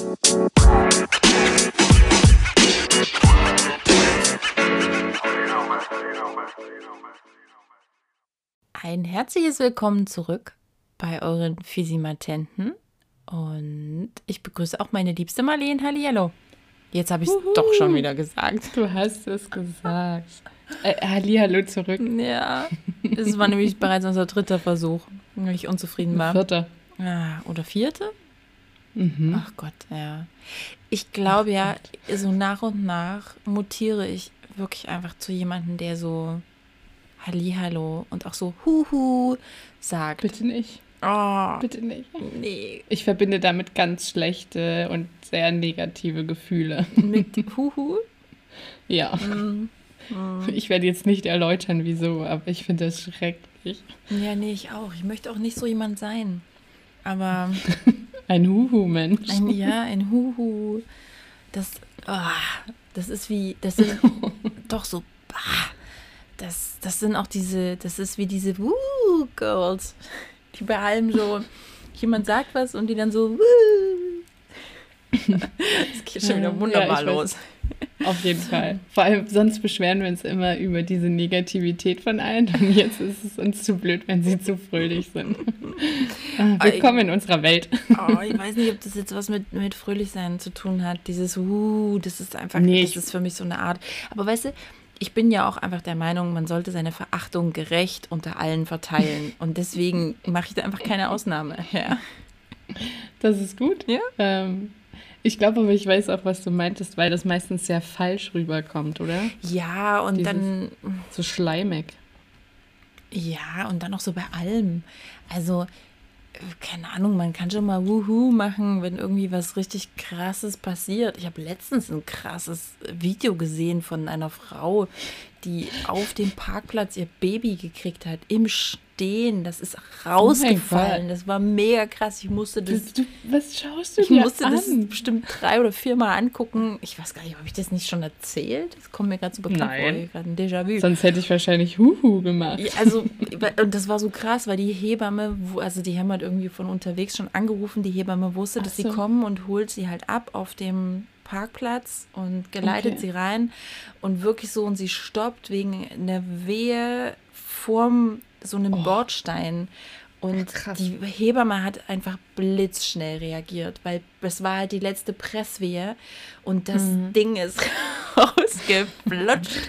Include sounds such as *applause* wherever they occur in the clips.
Ein herzliches Willkommen zurück bei euren Fisimatenten. Und ich begrüße auch meine liebste Marlene. Hallihallo. Jetzt habe ich es doch schon wieder gesagt. Du hast es gesagt. Äh, Hallihallo zurück. Ja, es war nämlich bereits unser dritter Versuch, weil ich unzufrieden war. Vierter. Ah, oder vierte? Mhm. Ach Gott, ja. Ich glaube ja, so nach und nach mutiere ich wirklich einfach zu jemandem, der so Hallihallo und auch so Huhu sagt. Bitte nicht. Oh, Bitte nicht. nee. Ich verbinde damit ganz schlechte und sehr negative Gefühle. *laughs* Mit Huhu? Ja. Mm, mm. Ich werde jetzt nicht erläutern, wieso, aber ich finde das schrecklich. Ja, nee, ich auch. Ich möchte auch nicht so jemand sein. Aber *laughs* Ein Huhu-Mensch. ein Ja, ein Huhu, das, ah, das ist wie, das sind *laughs* doch so, ah, das, das sind auch diese, das ist wie diese Woo-Girls, die bei allem so, jemand sagt was und die dann so, Woo. *laughs* Das geht schon wieder Ja, wunderbar ich weiß. Auf jeden Fall. Vor allem, sonst beschweren wir uns immer über diese Negativität von allen. Und jetzt ist es uns zu blöd, wenn sie zu fröhlich sind. Ah, Willkommen in unserer Welt. Oh, ich weiß nicht, ob das jetzt was mit, mit Fröhlichsein zu tun hat. Dieses Uh, das ist einfach, Nee, das ist für mich so eine Art. Aber weißt du, ich bin ja auch einfach der Meinung, man sollte seine Verachtung gerecht unter allen verteilen. *laughs* Und deswegen mache ich da einfach keine Ausnahme. Ja. Das ist gut. Ja? Ähm, ich glaube aber, ich weiß auch, was du meintest, weil das meistens sehr falsch rüberkommt, oder? Ja, und Dieses- dann, So schleimig. ja, und dann auch so bei allem. Also, keine Ahnung, man kann schon mal Wuhu machen, wenn irgendwie was richtig Krasses passiert. Ich habe letztens ein krasses Video gesehen von einer Frau, die auf dem Parkplatz ihr Baby gekriegt hat, im Stehen. Das ist rausgefallen. Gott. das war mega krass. Ich musste Du, das. du, was schaust du Ich dir musste an? das bestimmt drei oder viermal angucken. Ich weiß gar nicht, habe ich das nicht schon erzählt? Das kommt mir gerade so bekannt vor. Nein. Gerade ein Déjà-vu. Sonst hätte ich wahrscheinlich Huhu gemacht. Ja, also, und das war so krass, weil die Hebamme, also die haben halt irgendwie von unterwegs schon angerufen, die Hebamme wusste, dass Ach sie so. kommen und holt sie halt ab auf dem Parkplatz und geleitet Okay. sie rein und wirklich so und sie stoppt wegen einer Wehe vorm so einem Bordstein. Und Krass. die Hebamme hat einfach blitzschnell reagiert, weil es war halt die letzte Presswehe und das Mhm. Ding ist *laughs* rausgeflutscht.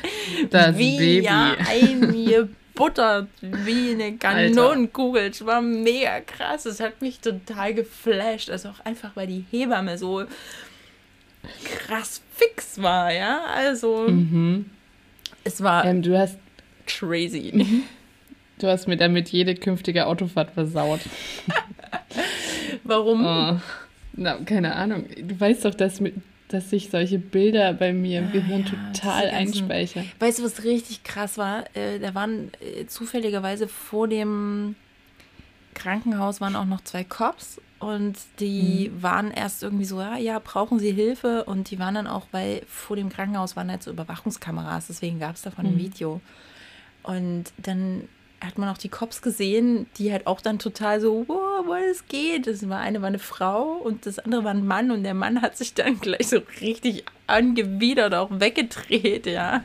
Das wie Baby. ja eingebuttert, wie eine Kanonenkugel. Es war mega krass. Es hat mich total geflasht. Also auch einfach, weil die Hebamme so krass fix war, ja. Also Mhm. es war Ähm, du, hast, crazy. Du hast mir damit jede künftige Autofahrt versaut. *laughs* Warum? Oh. Na, keine Ahnung. Du weißt doch, dass, dass sich solche Bilder bei mir im Ah, Gehirn ja, total einspeichern. Weißt du, was richtig krass war? Äh, da waren äh, zufälligerweise vor dem Krankenhaus waren auch noch zwei Cops und die waren erst irgendwie so, ja, ja, brauchen Sie Hilfe? Und die waren dann auch, weil vor dem Krankenhaus waren halt so Überwachungskameras, deswegen gab es davon ein Mhm. Video. Und dann hat man auch die Cops gesehen, die halt auch dann total so, wow, wo es geht. Das war eine war eine Frau und das andere war ein Mann und der Mann hat sich dann gleich so richtig angewidert auch weggedreht, ja.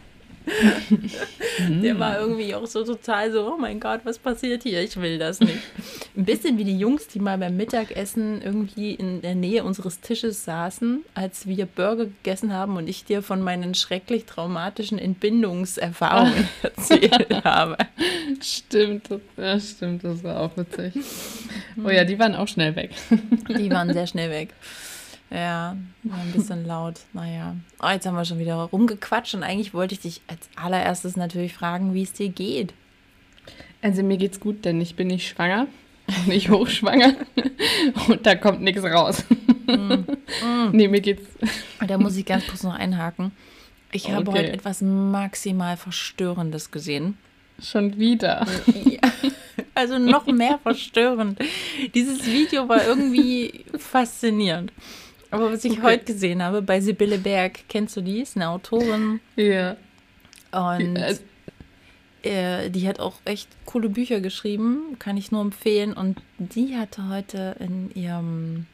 Der war irgendwie auch so total so, oh mein Gott, was passiert hier? Ich will das nicht. *laughs* Ein bisschen wie die Jungs, die mal beim Mittagessen irgendwie in der Nähe unseres Tisches saßen, als wir Burger gegessen haben und ich dir von meinen schrecklich traumatischen Entbindungserfahrungen *laughs* erzählt habe. Stimmt, das, ja, stimmt, das war auch witzig. *laughs* Oh ja, die waren auch schnell weg. Die waren sehr schnell weg. Ja, ein bisschen *laughs* laut. Naja. Oh, jetzt haben wir schon wieder rumgequatscht und eigentlich wollte ich dich als allererstes natürlich fragen, wie es dir geht. Also mir geht's gut, denn ich bin nicht schwanger, *laughs* nicht hochschwanger *laughs* und da kommt nichts raus. nee, mir geht's. Da muss ich ganz kurz noch einhaken. Ich habe Okay. heute etwas maximal Verstörendes gesehen. Schon wieder. Ja. Also noch mehr verstörend. Dieses Video war irgendwie faszinierend. Aber was ich Okay. heute gesehen habe bei Sibylle Berg, kennst du die? Ist eine Autorin Ja. und Äh, äh, die hat auch echt coole Bücher geschrieben, kann ich nur empfehlen. Und die hatte heute in ihrem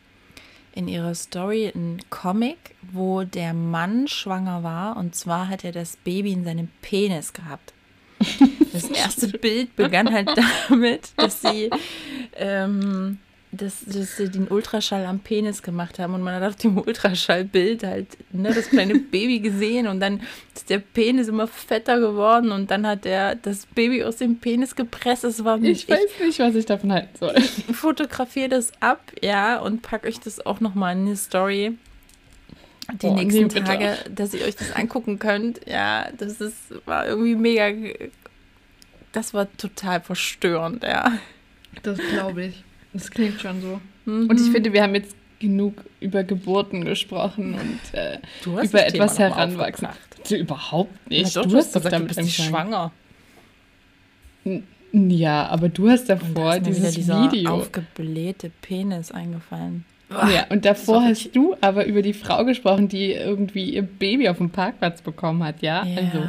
in ihrer Story einen Comic, wo der Mann schwanger war und zwar hat er das Baby in seinem Penis gehabt. *laughs* Das erste Bild begann halt *laughs* damit, dass sie ähm, dass, dass sie den Ultraschall am Penis gemacht haben und man hat auf dem Ultraschallbild halt ne, das kleine *laughs* Baby gesehen und dann ist der Penis immer fetter geworden und dann hat er das Baby aus dem Penis gepresst. Es war ich weiß ich, nicht, was ich davon halten soll. *laughs* Ich fotografiere das ab, ja, und packe euch das auch nochmal in die Story die oh, nächsten nee, Tage, dass ihr euch das angucken könnt. Ja, das ist, war irgendwie mega. Das war total verstörend, ja. Das glaube ich. Das klingt schon so. Mhm. Und ich finde, wir haben jetzt genug über Geburten gesprochen und äh, über etwas heranwachsen. Überhaupt nicht. Na, doch, du, hast gesagt, damit du bist schwanger. Ja, aber du hast davor dieses Video. aufgeblähte Penis eingefallen. Ja, und davor hast du aber über die Frau gesprochen, die irgendwie ihr Baby auf dem Parkplatz bekommen hat, ja? ja. Also.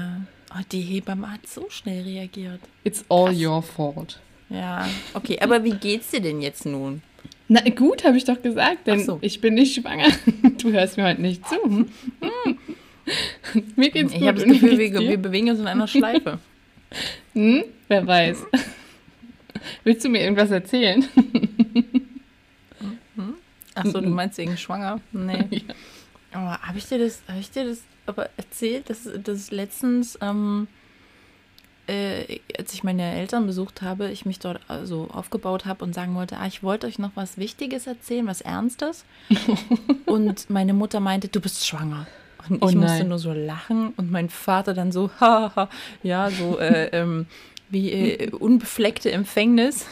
Oh, die Hebamme hat so schnell reagiert. It's all Krass. your fault. Ja, okay, aber wie geht's dir denn jetzt nun? Na gut, habe ich doch gesagt, denn so. ich bin nicht schwanger. *laughs* Du hörst mir heute nicht zu. Hm? mir geht's gut. Ich habe das Gefühl, wir, wir, bewegen uns in einer Schleife. Hm? Wer weiß. Willst du mir irgendwas erzählen? Achso, du meinst wegen schwanger? Nee. *laughs* Ja. Aber habe ich dir das, habe ich dir das aber erzählt, dass, dass letztens ähm, äh, als ich meine Eltern besucht habe, ich mich dort also aufgebaut habe und sagen wollte, ah, ich wollte euch noch was Wichtiges erzählen, was Ernstes. *laughs* und meine Mutter meinte, du bist schwanger. Und oh ich musste nur so lachen und mein Vater dann so, haha, ja, so äh, *laughs* ähm, wie äh, unbefleckte Empfängnis.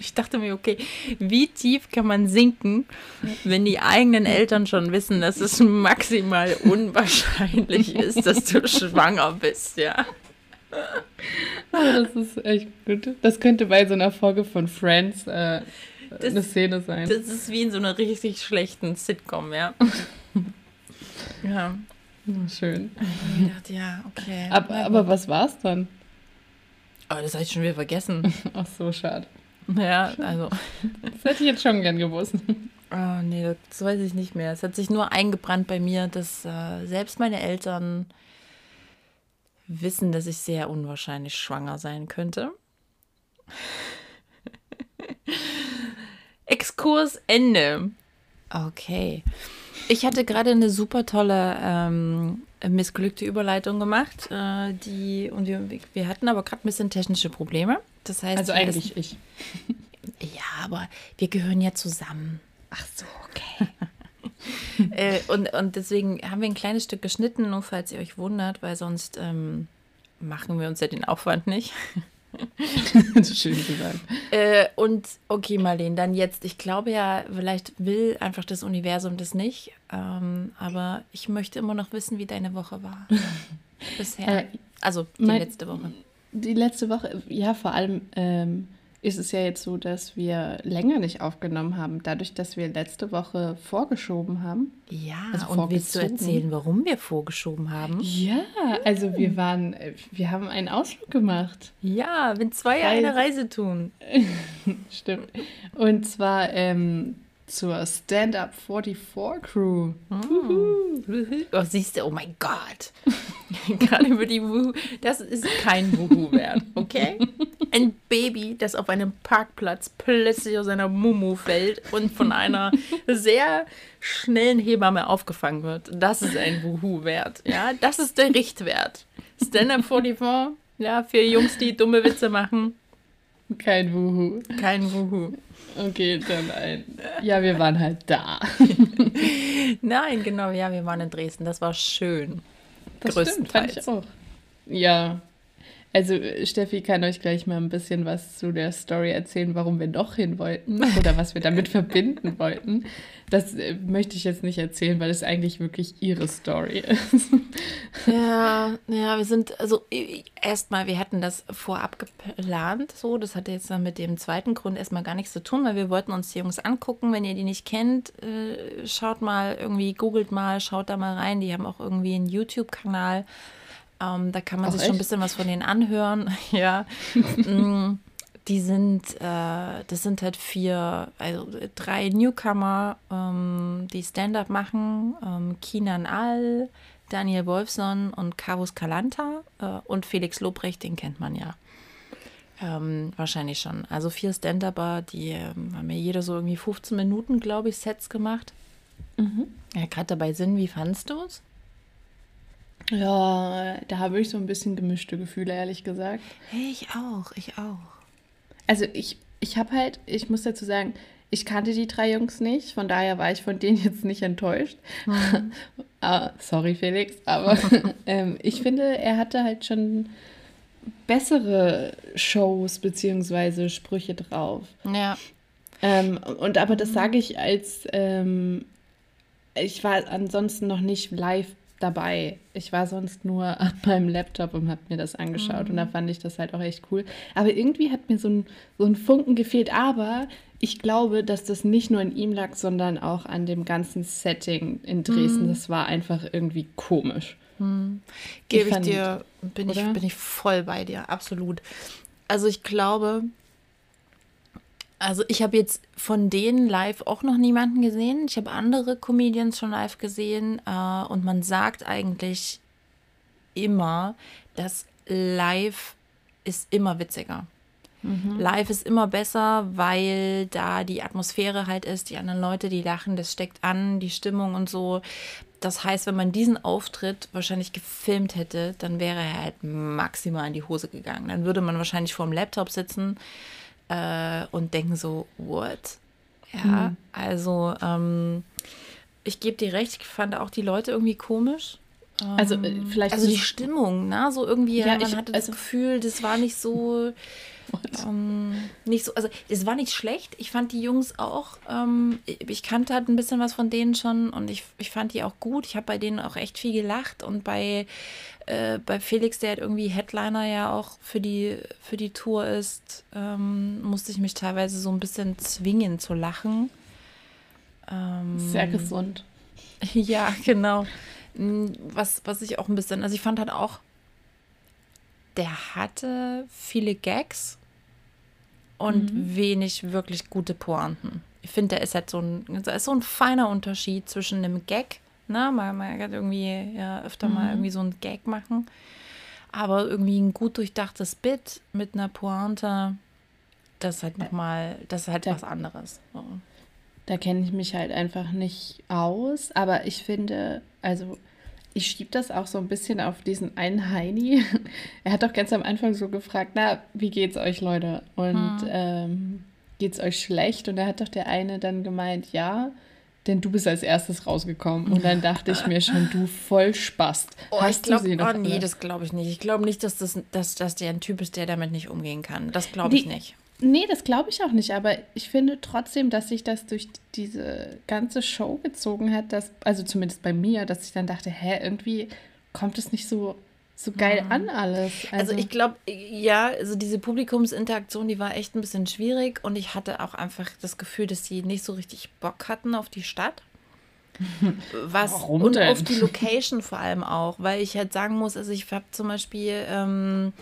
Ich dachte mir, okay, wie tief kann man sinken, wenn die eigenen Eltern schon wissen, dass es maximal unwahrscheinlich ist, dass du *laughs* schwanger bist, ja. Das ist echt gut. Das könnte bei so einer Folge von Friends äh, das, eine Szene sein. Das ist wie in so einer richtig schlechten Sitcom, ja. *laughs* ja. Schön. Ich dachte, ja, okay. Aber, aber was war's dann? Oh, das habe ich schon wieder vergessen. *laughs* Ach so, schade. Ja, also. Das hätte ich jetzt schon gern gewusst. Oh, nee, das weiß ich nicht mehr. Es hat sich nur eingebrannt bei mir, dass äh, selbst meine Eltern wissen, dass ich sehr unwahrscheinlich schwanger sein könnte. *laughs* Exkurs Ende. Okay. Ich hatte gerade eine super tolle ähm, missglückte Überleitung gemacht, äh, die und wir, wir hatten aber gerade ein bisschen technische Probleme. Das heißt, also eigentlich ich. Ja, aber wir gehören ja zusammen. Ach so, okay. *laughs* *laughs* äh, und, und deswegen haben wir ein kleines Stück geschnitten, nur falls ihr euch wundert, weil sonst ähm, machen wir uns ja den Aufwand nicht. *laughs* Schön gesagt. Äh, und okay, Marlene, dann jetzt, ich glaube ja, vielleicht will einfach das Universum das nicht, ähm, aber ich möchte immer noch wissen, wie deine Woche war. *laughs* Bisher. Äh, also die mein, letzte Woche. Die letzte Woche, ja, vor allem ähm, ist es ja jetzt so, dass wir länger nicht aufgenommen haben, dadurch, dass wir letzte Woche vorgeschoben haben. Ja, also und willst du erzählen, warum wir vorgeschoben haben? Ja, also wir waren, wir haben einen Ausflug gemacht. Ja, wenn zwei Reise. eine Reise tun. *laughs* Stimmt. Und zwar ähm, zur Stand-Up 44 Crew. Oh. oh, siehst du, oh mein Gott. *laughs* Gerade über die Wuhu. Das ist kein Wuhu wert, okay? Ein Baby, das auf einem Parkplatz plötzlich aus seiner Mumu fällt und von einer sehr schnellen Hebamme aufgefangen wird. Das ist ein Wuhu wert. Ja, das ist der Richtwert. Stand-Up 44, ja, für Jungs, die dumme Witze machen. Kein Wuhu. Kein Wuhu. Okay, dann ein. Ja, wir waren halt da. *laughs* Nein, genau, ja, wir waren in Dresden. Das war schön. Das Größtenteils. Stimmt, fand ich auch. Ja, also Steffi kann euch gleich mal ein bisschen was zu der Story erzählen, warum wir noch hin wollten oder was wir damit verbinden wollten. Das äh, möchte ich jetzt nicht erzählen, weil es eigentlich wirklich ihre Story ist. Ja, ja, wir sind, also erstmal, wir hatten das vorab geplant, so, das hatte jetzt dann mit dem zweiten Grund erstmal gar nichts zu tun, weil wir wollten uns die Jungs angucken. Wenn ihr die nicht kennt, äh, schaut mal irgendwie, googelt mal, schaut da mal rein. Die haben auch irgendwie einen YouTube-Kanal. Ähm, da kann man Ach, sich echt? schon ein bisschen was von denen anhören. *laughs* ja. Mm, die sind, äh, das sind halt vier, also drei Newcomer, ähm, die Stand-up machen. Ähm, Kinan Al, Daniel Wolfson und Carus Kalanta äh, und Felix Lobrecht, den kennt man ja. Ähm, wahrscheinlich schon. Also vier Stand-Upper, die ähm, haben ja jeder so irgendwie 15 Minuten, glaube ich, Sets gemacht. Mhm. Ja, gerade dabei sind, wie fandst du es? Ja, da habe ich so ein bisschen gemischte Gefühle, ehrlich gesagt. Hey, ich auch, ich auch. Also ich, ich habe halt, ich muss dazu sagen, ich kannte die drei Jungs nicht, von daher war ich von denen *laughs* jetzt nicht enttäuscht. Mhm. *laughs* ah, sorry, Felix, aber *laughs* ähm, ich finde, er hatte halt schon bessere Shows bzw. Sprüche drauf. Ja. Ähm, und aber das sage ich als, ähm, ich war ansonsten noch nicht live dabei. Ich war sonst nur *laughs* an meinem Laptop und habe mir das angeschaut mhm. und da mhm. fand ich das halt auch echt cool. Aber irgendwie hat mir so ein, so ein Funken gefehlt. Aber ich glaube, dass das nicht nur an ihm lag, sondern auch an dem ganzen Setting in Dresden. Mhm. Das war einfach irgendwie komisch. Mhm. Gebe ich, ich dir, bin ich, bin ich voll bei dir, absolut. Also ich glaube, also ich habe jetzt von denen live auch noch niemanden gesehen. Ich habe andere Comedians schon live gesehen äh, und man sagt eigentlich immer, dass live ist immer witziger. Mhm. Live ist immer besser, weil da die Atmosphäre halt ist, die anderen Leute, die lachen, das steckt an, die Stimmung und so. Das heißt, wenn man diesen Auftritt wahrscheinlich gefilmt hätte, dann wäre er halt maximal in die Hose gegangen. Dann würde man wahrscheinlich vor dem Laptop sitzen äh, und denken so, what? Ja, mhm. also ähm, ich gebe dir recht, ich fand auch die Leute irgendwie komisch. Also äh, ähm, vielleicht. Also die Stimmung, ne? So irgendwie, ja, man ich, hatte das also, Gefühl, das war nicht so. *laughs* Ähm, nicht so, also es war nicht schlecht. Ich fand die Jungs auch, ähm, ich kannte halt ein bisschen was von denen schon und ich, ich fand die auch gut. Ich habe bei denen auch echt viel gelacht und bei äh, bei Felix, der halt irgendwie Headliner ja auch für die, für die Tour ist, ähm, musste ich mich teilweise so ein bisschen zwingen zu lachen. Ähm, Sehr gesund. *laughs* Ja, genau. Hm, was, was ich auch ein bisschen, also ich fand halt auch, der hatte viele Gags und mhm. wenig wirklich gute Pointen. Ich finde, der ist halt so ein, ist so ein feiner Unterschied zwischen einem Gag Ne? Man, man kann irgendwie ja, öfter mhm. mal irgendwie so ein Gag machen. Aber irgendwie ein gut durchdachtes Bit mit einer Pointe, das ist halt nochmal, das ist halt da, was anderes. So. Da kenne ich mich halt einfach nicht aus. Aber ich finde, also ich schiebe das auch so ein bisschen auf diesen einen Heini. *laughs* er hat doch ganz am Anfang so gefragt, na, wie geht's euch, Leute? Und hm. ähm, geht's euch schlecht? Und da hat doch der eine dann gemeint, ja denn du bist als erstes rausgekommen. Und dann dachte ich mir schon, du voll Spast. Oh, Hast ich glaube, oh nee, das glaube ich nicht. Ich glaube nicht, dass, das, dass, dass der ein Typ ist, der damit nicht umgehen kann. Das glaube ich nicht. Nee, das glaube ich auch nicht. Aber ich finde trotzdem, dass sich das durch diese ganze Show gezogen hat, dass, also zumindest bei mir, dass ich dann dachte, hä, irgendwie kommt es nicht so so geil mhm. an alles. Also, also ich glaube, ja, also diese Publikumsinteraktion, die war echt ein bisschen schwierig und ich hatte auch einfach das Gefühl, dass sie nicht so richtig Bock hatten auf die Stadt. *laughs* Was Warum und denn? auf die Location vor allem auch, weil ich halt sagen muss, also ich habe zum Beispiel, ähm,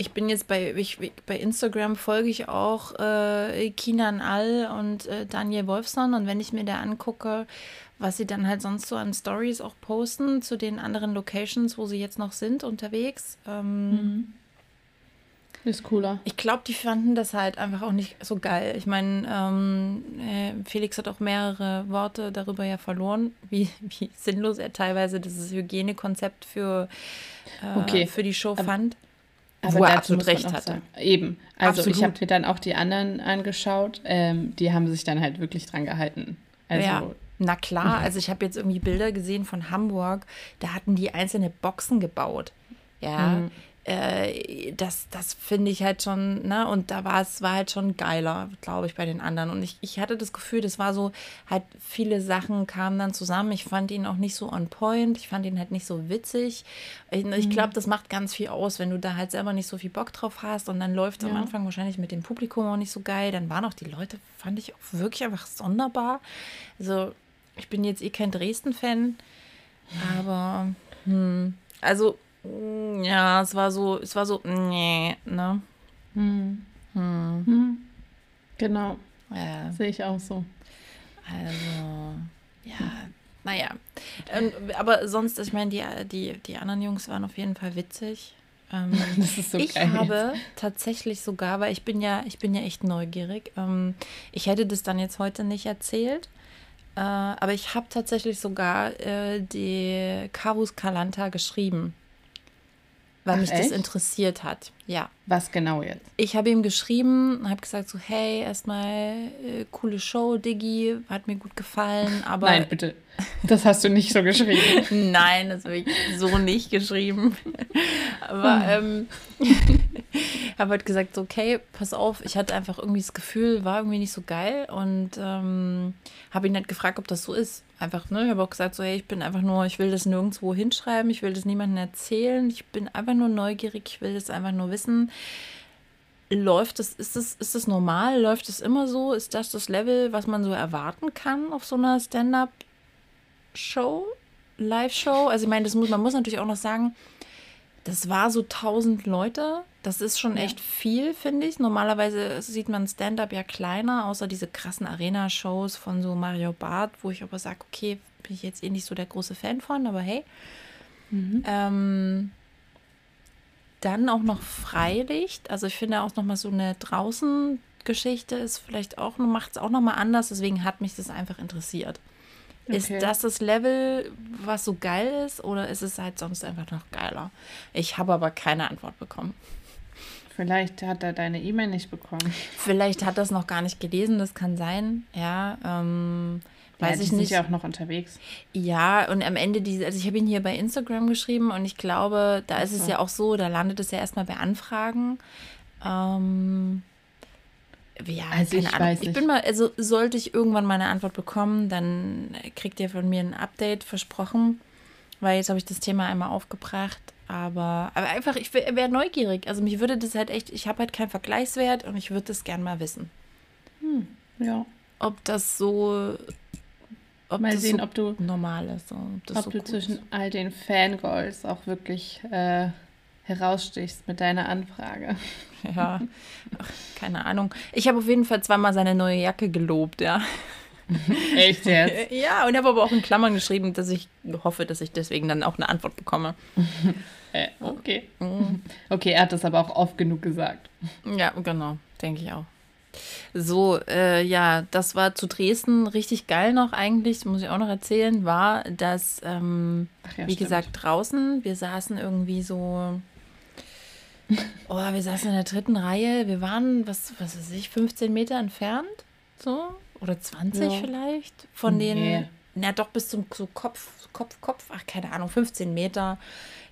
ich bin jetzt bei, ich, bei Instagram folge ich auch äh, Kinan All und äh, Daniel Wolfson und wenn ich mir da angucke, was sie dann halt sonst so an Stories auch posten zu den anderen Locations, wo sie jetzt noch sind unterwegs. Ähm, mhm. Ist cooler. Ich glaube, die fanden das halt einfach auch nicht so geil. Ich meine, ähm, äh, Felix hat auch mehrere Worte darüber ja verloren, wie, wie sinnlos er teilweise dieses Hygienekonzept für, äh, okay. für die Show aber, fand. Aber wo er absolut recht hatte. Sagen. Eben. Also absolut. ich habe mir dann auch die anderen angeschaut. Ähm, die haben sich dann halt wirklich dran gehalten. Also ja. Na klar, also ich habe jetzt irgendwie Bilder gesehen von Hamburg, da hatten die einzelne Boxen gebaut. Ja, mhm. Äh, das, das finde ich halt schon, ne, und da war es war halt schon geiler, glaube ich, bei den anderen. Und ich, ich hatte das Gefühl, das war so, halt viele Sachen kamen dann zusammen. Ich fand ihn auch nicht so on point, ich fand ihn halt nicht so witzig. Ich, ich mhm. glaube, das macht ganz viel aus, wenn du da halt selber nicht so viel Bock drauf hast und dann läuft es ja. am Anfang wahrscheinlich mit dem Publikum auch nicht so geil. Dann waren auch die Leute, fand ich auch wirklich einfach sonderbar. Also ich bin jetzt eh kein Dresden-Fan, aber hm, also ja, es war so, es war so, nee, ne? Hm. Hm. Hm. Genau. Ja. Sehe ich auch so. Also, ja, naja. Ähm, aber sonst, ich meine, die, die, die anderen Jungs waren auf jeden Fall witzig. Ähm, *laughs* das ist so ich geil. habe tatsächlich sogar, weil ich bin ja, ich bin ja echt neugierig. Ähm, ich hätte das dann jetzt heute nicht erzählt, äh, aber ich habe tatsächlich sogar äh, die Carus Kalanta geschrieben, weil Ach, mich das echt? interessiert hat. Ja. Was genau jetzt? Ich habe ihm geschrieben und habe gesagt so, hey, erstmal äh, coole Show, Diggi, hat mir gut gefallen, aber Nein, bitte. Das hast du nicht so geschrieben. *laughs* Nein, das habe ich so nicht geschrieben. *laughs* Aber ähm, *laughs* habe halt gesagt, so, okay, pass auf, ich hatte einfach irgendwie das Gefühl, war irgendwie nicht so geil und ähm, habe ihn halt gefragt, ob das so ist. Einfach, ne? Ich habe auch gesagt, so, hey, ich bin einfach nur, ich will das nirgendwo hinschreiben, ich will das niemandem erzählen, ich bin einfach nur neugierig, ich will das einfach nur wissen. Läuft das, ist das, ist das normal? Läuft es immer so? Ist das das Level, was man so erwarten kann auf so einer Stand-up? Show, Live-Show. Also ich meine, das muss, man muss natürlich auch noch sagen, das war so 1000 Leute. Das ist schon Ja. echt viel, finde ich. Normalerweise sieht man Stand-up ja kleiner, außer diese krassen Arena-Shows von so Mario Barth, wo ich aber sage, okay, bin ich jetzt eh nicht so der große Fan von, aber hey. Ähm, dann auch noch Freilicht. Also ich finde auch noch mal so eine Draußen-Geschichte ist vielleicht auch, macht es auch noch mal anders. Deswegen hat mich das einfach interessiert. Ist Okay. das das Level, was so geil ist, oder ist es halt sonst einfach noch geiler? Ich habe aber keine Antwort bekommen. Vielleicht hat er deine E-Mail nicht bekommen. Vielleicht hat er es noch gar nicht gelesen, das kann sein. Ja, ähm, weiß ja, die ich sind nicht. ja auch noch unterwegs. Ja, und am Ende diese, also ich habe ihn hier bei Instagram geschrieben und ich glaube, da ist es so. ja auch so, da landet es ja erstmal bei Anfragen. Ähm, ja, Also keine ich Ahnung. weiß Ich bin mal, also sollte ich irgendwann mal eine Antwort bekommen, dann kriegt ihr von mir ein Update versprochen, weil jetzt habe ich das Thema einmal aufgebracht. Aber, aber einfach, ich wäre neugierig. Also mich würde das halt echt, ich habe halt keinen Vergleichswert und ich würde das gern mal wissen. Ja. Ob das so, ob Mal das sehen, so ob du, normal ist. Ob, ob so du zwischen ist. all den Fangirls auch wirklich äh, herausstichst mit deiner Anfrage. *laughs* Ja, Ach, keine Ahnung. Ich habe auf jeden Fall zweimal seine neue Jacke gelobt, ja. *laughs* Echt jetzt? *laughs* Ja, und habe aber auch in Klammern geschrieben, dass ich hoffe, dass ich deswegen dann auch eine Antwort bekomme. Äh, okay. Mhm. Okay, er hat das aber auch oft genug gesagt. Ja, genau, denke ich auch. So, äh, ja, das war zu Dresden richtig geil noch eigentlich, muss ich auch noch erzählen, war, dass, ähm, ja, wie stimmt. gesagt, draußen, wir saßen irgendwie so, *laughs* oh, wir saßen in der dritten Reihe, wir waren, was, was weiß ich, 15 Meter entfernt, so, oder 20 Ja. vielleicht, von den, Nee. na doch, bis zum so Kopf, Kopf, Kopf, ach, keine Ahnung, 15 Meter.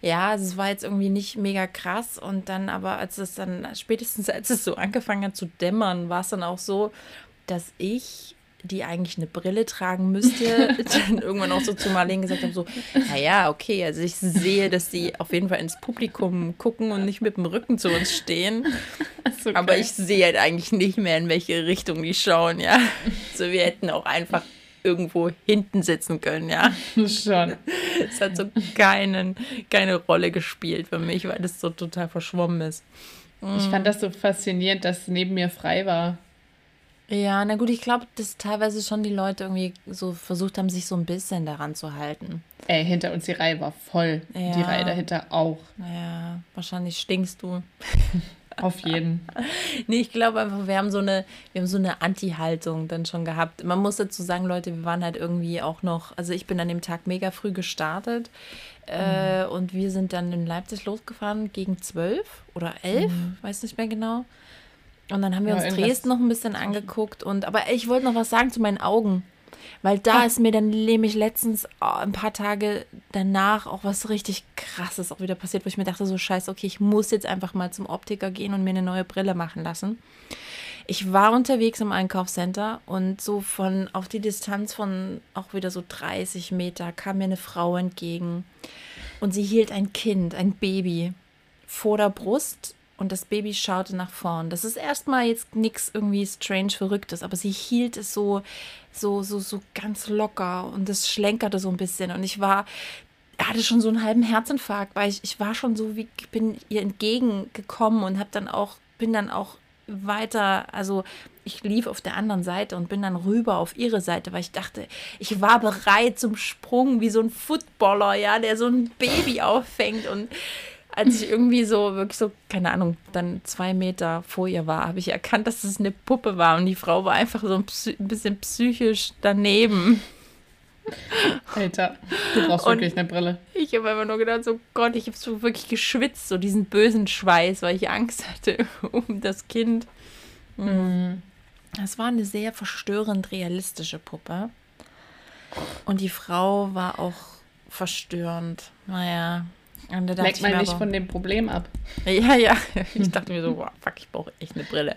Ja, also es war jetzt irgendwie nicht mega krass und dann aber, als es dann, spätestens als es so angefangen hat zu dämmern, war es dann auch so, dass ich die eigentlich eine Brille tragen müsste, *laughs* dann irgendwann auch so zu Marlene gesagt habe, so, naja, okay, also ich sehe, dass die auf jeden Fall ins Publikum gucken und nicht mit dem Rücken zu uns stehen, *laughs* So aber ich sehe halt eigentlich nicht mehr, in welche Richtung die schauen, ja. So, wir hätten auch einfach irgendwo hinten sitzen können, ja. *laughs* Schon. Es hat so keinen, keine Rolle gespielt für mich, weil das so total verschwommen ist. Ich fand das so faszinierend, dass neben mir frei war. Ja, na gut, ich glaube, dass teilweise schon die Leute irgendwie so versucht haben, sich so ein bisschen daran zu halten. Ey, hinter uns die Reihe war voll. Die Ja. Reihe dahinter auch. Naja, wahrscheinlich stinkst du. *laughs* Auf jeden. Nee, ich glaube einfach, wir haben so eine, wir haben so eine Anti-Haltung dann schon gehabt. Man muss dazu sagen, Leute, wir waren halt irgendwie auch noch, also ich bin an dem Tag mega früh gestartet äh, und wir sind dann in Leipzig losgefahren gegen zwölf oder elf, weiß nicht mehr genau. Und dann haben wir Ja, uns Dresden noch ein bisschen angeguckt und aber ich wollte noch was sagen zu meinen Augen. Weil da ist mir dann nämlich letztens oh, ein paar Tage danach auch was richtig krasses auch wieder passiert, wo ich mir dachte, so scheiße, okay, ich muss jetzt einfach mal zum Optiker gehen und mir eine neue Brille machen lassen. Ich war unterwegs im Einkaufscenter und so von auf die Distanz von auch wieder so 30 Meter kam mir eine Frau entgegen und sie hielt ein Kind, ein Baby vor der Brust und das Baby schaute nach vorn. Das ist erstmal jetzt nichts irgendwie strange Verrücktes, aber sie hielt es so, so, so, so ganz locker und es schlenkerte so ein bisschen und ich war, hatte schon so einen halben Herzinfarkt, weil ich, ich war schon so wie, bin ihr entgegengekommen und habe dann auch, bin dann auch weiter, also ich lief auf der anderen Seite und bin dann rüber auf ihre Seite, weil ich dachte, ich war bereit zum Sprung wie so ein Footballer, ja, der so ein Baby auffängt und als ich irgendwie so, wirklich so, keine Ahnung, dann zwei Meter vor ihr war, habe ich erkannt, dass es eine Puppe war und die Frau war einfach so ein, ein bisschen psychisch daneben. Alter, du brauchst und wirklich eine Brille. Ich habe einfach nur gedacht, so Gott, ich habe so wirklich geschwitzt, so diesen bösen Schweiß, weil ich Angst hatte *laughs* um das Kind. Mhm. Das war eine sehr verstörend realistische Puppe. Und die Frau war auch verstörend. Naja. Merkt man nicht aber, von dem Problem ab. *laughs* Ja, ja. Ich dachte mir so, wow, fuck, ich brauche echt eine Brille.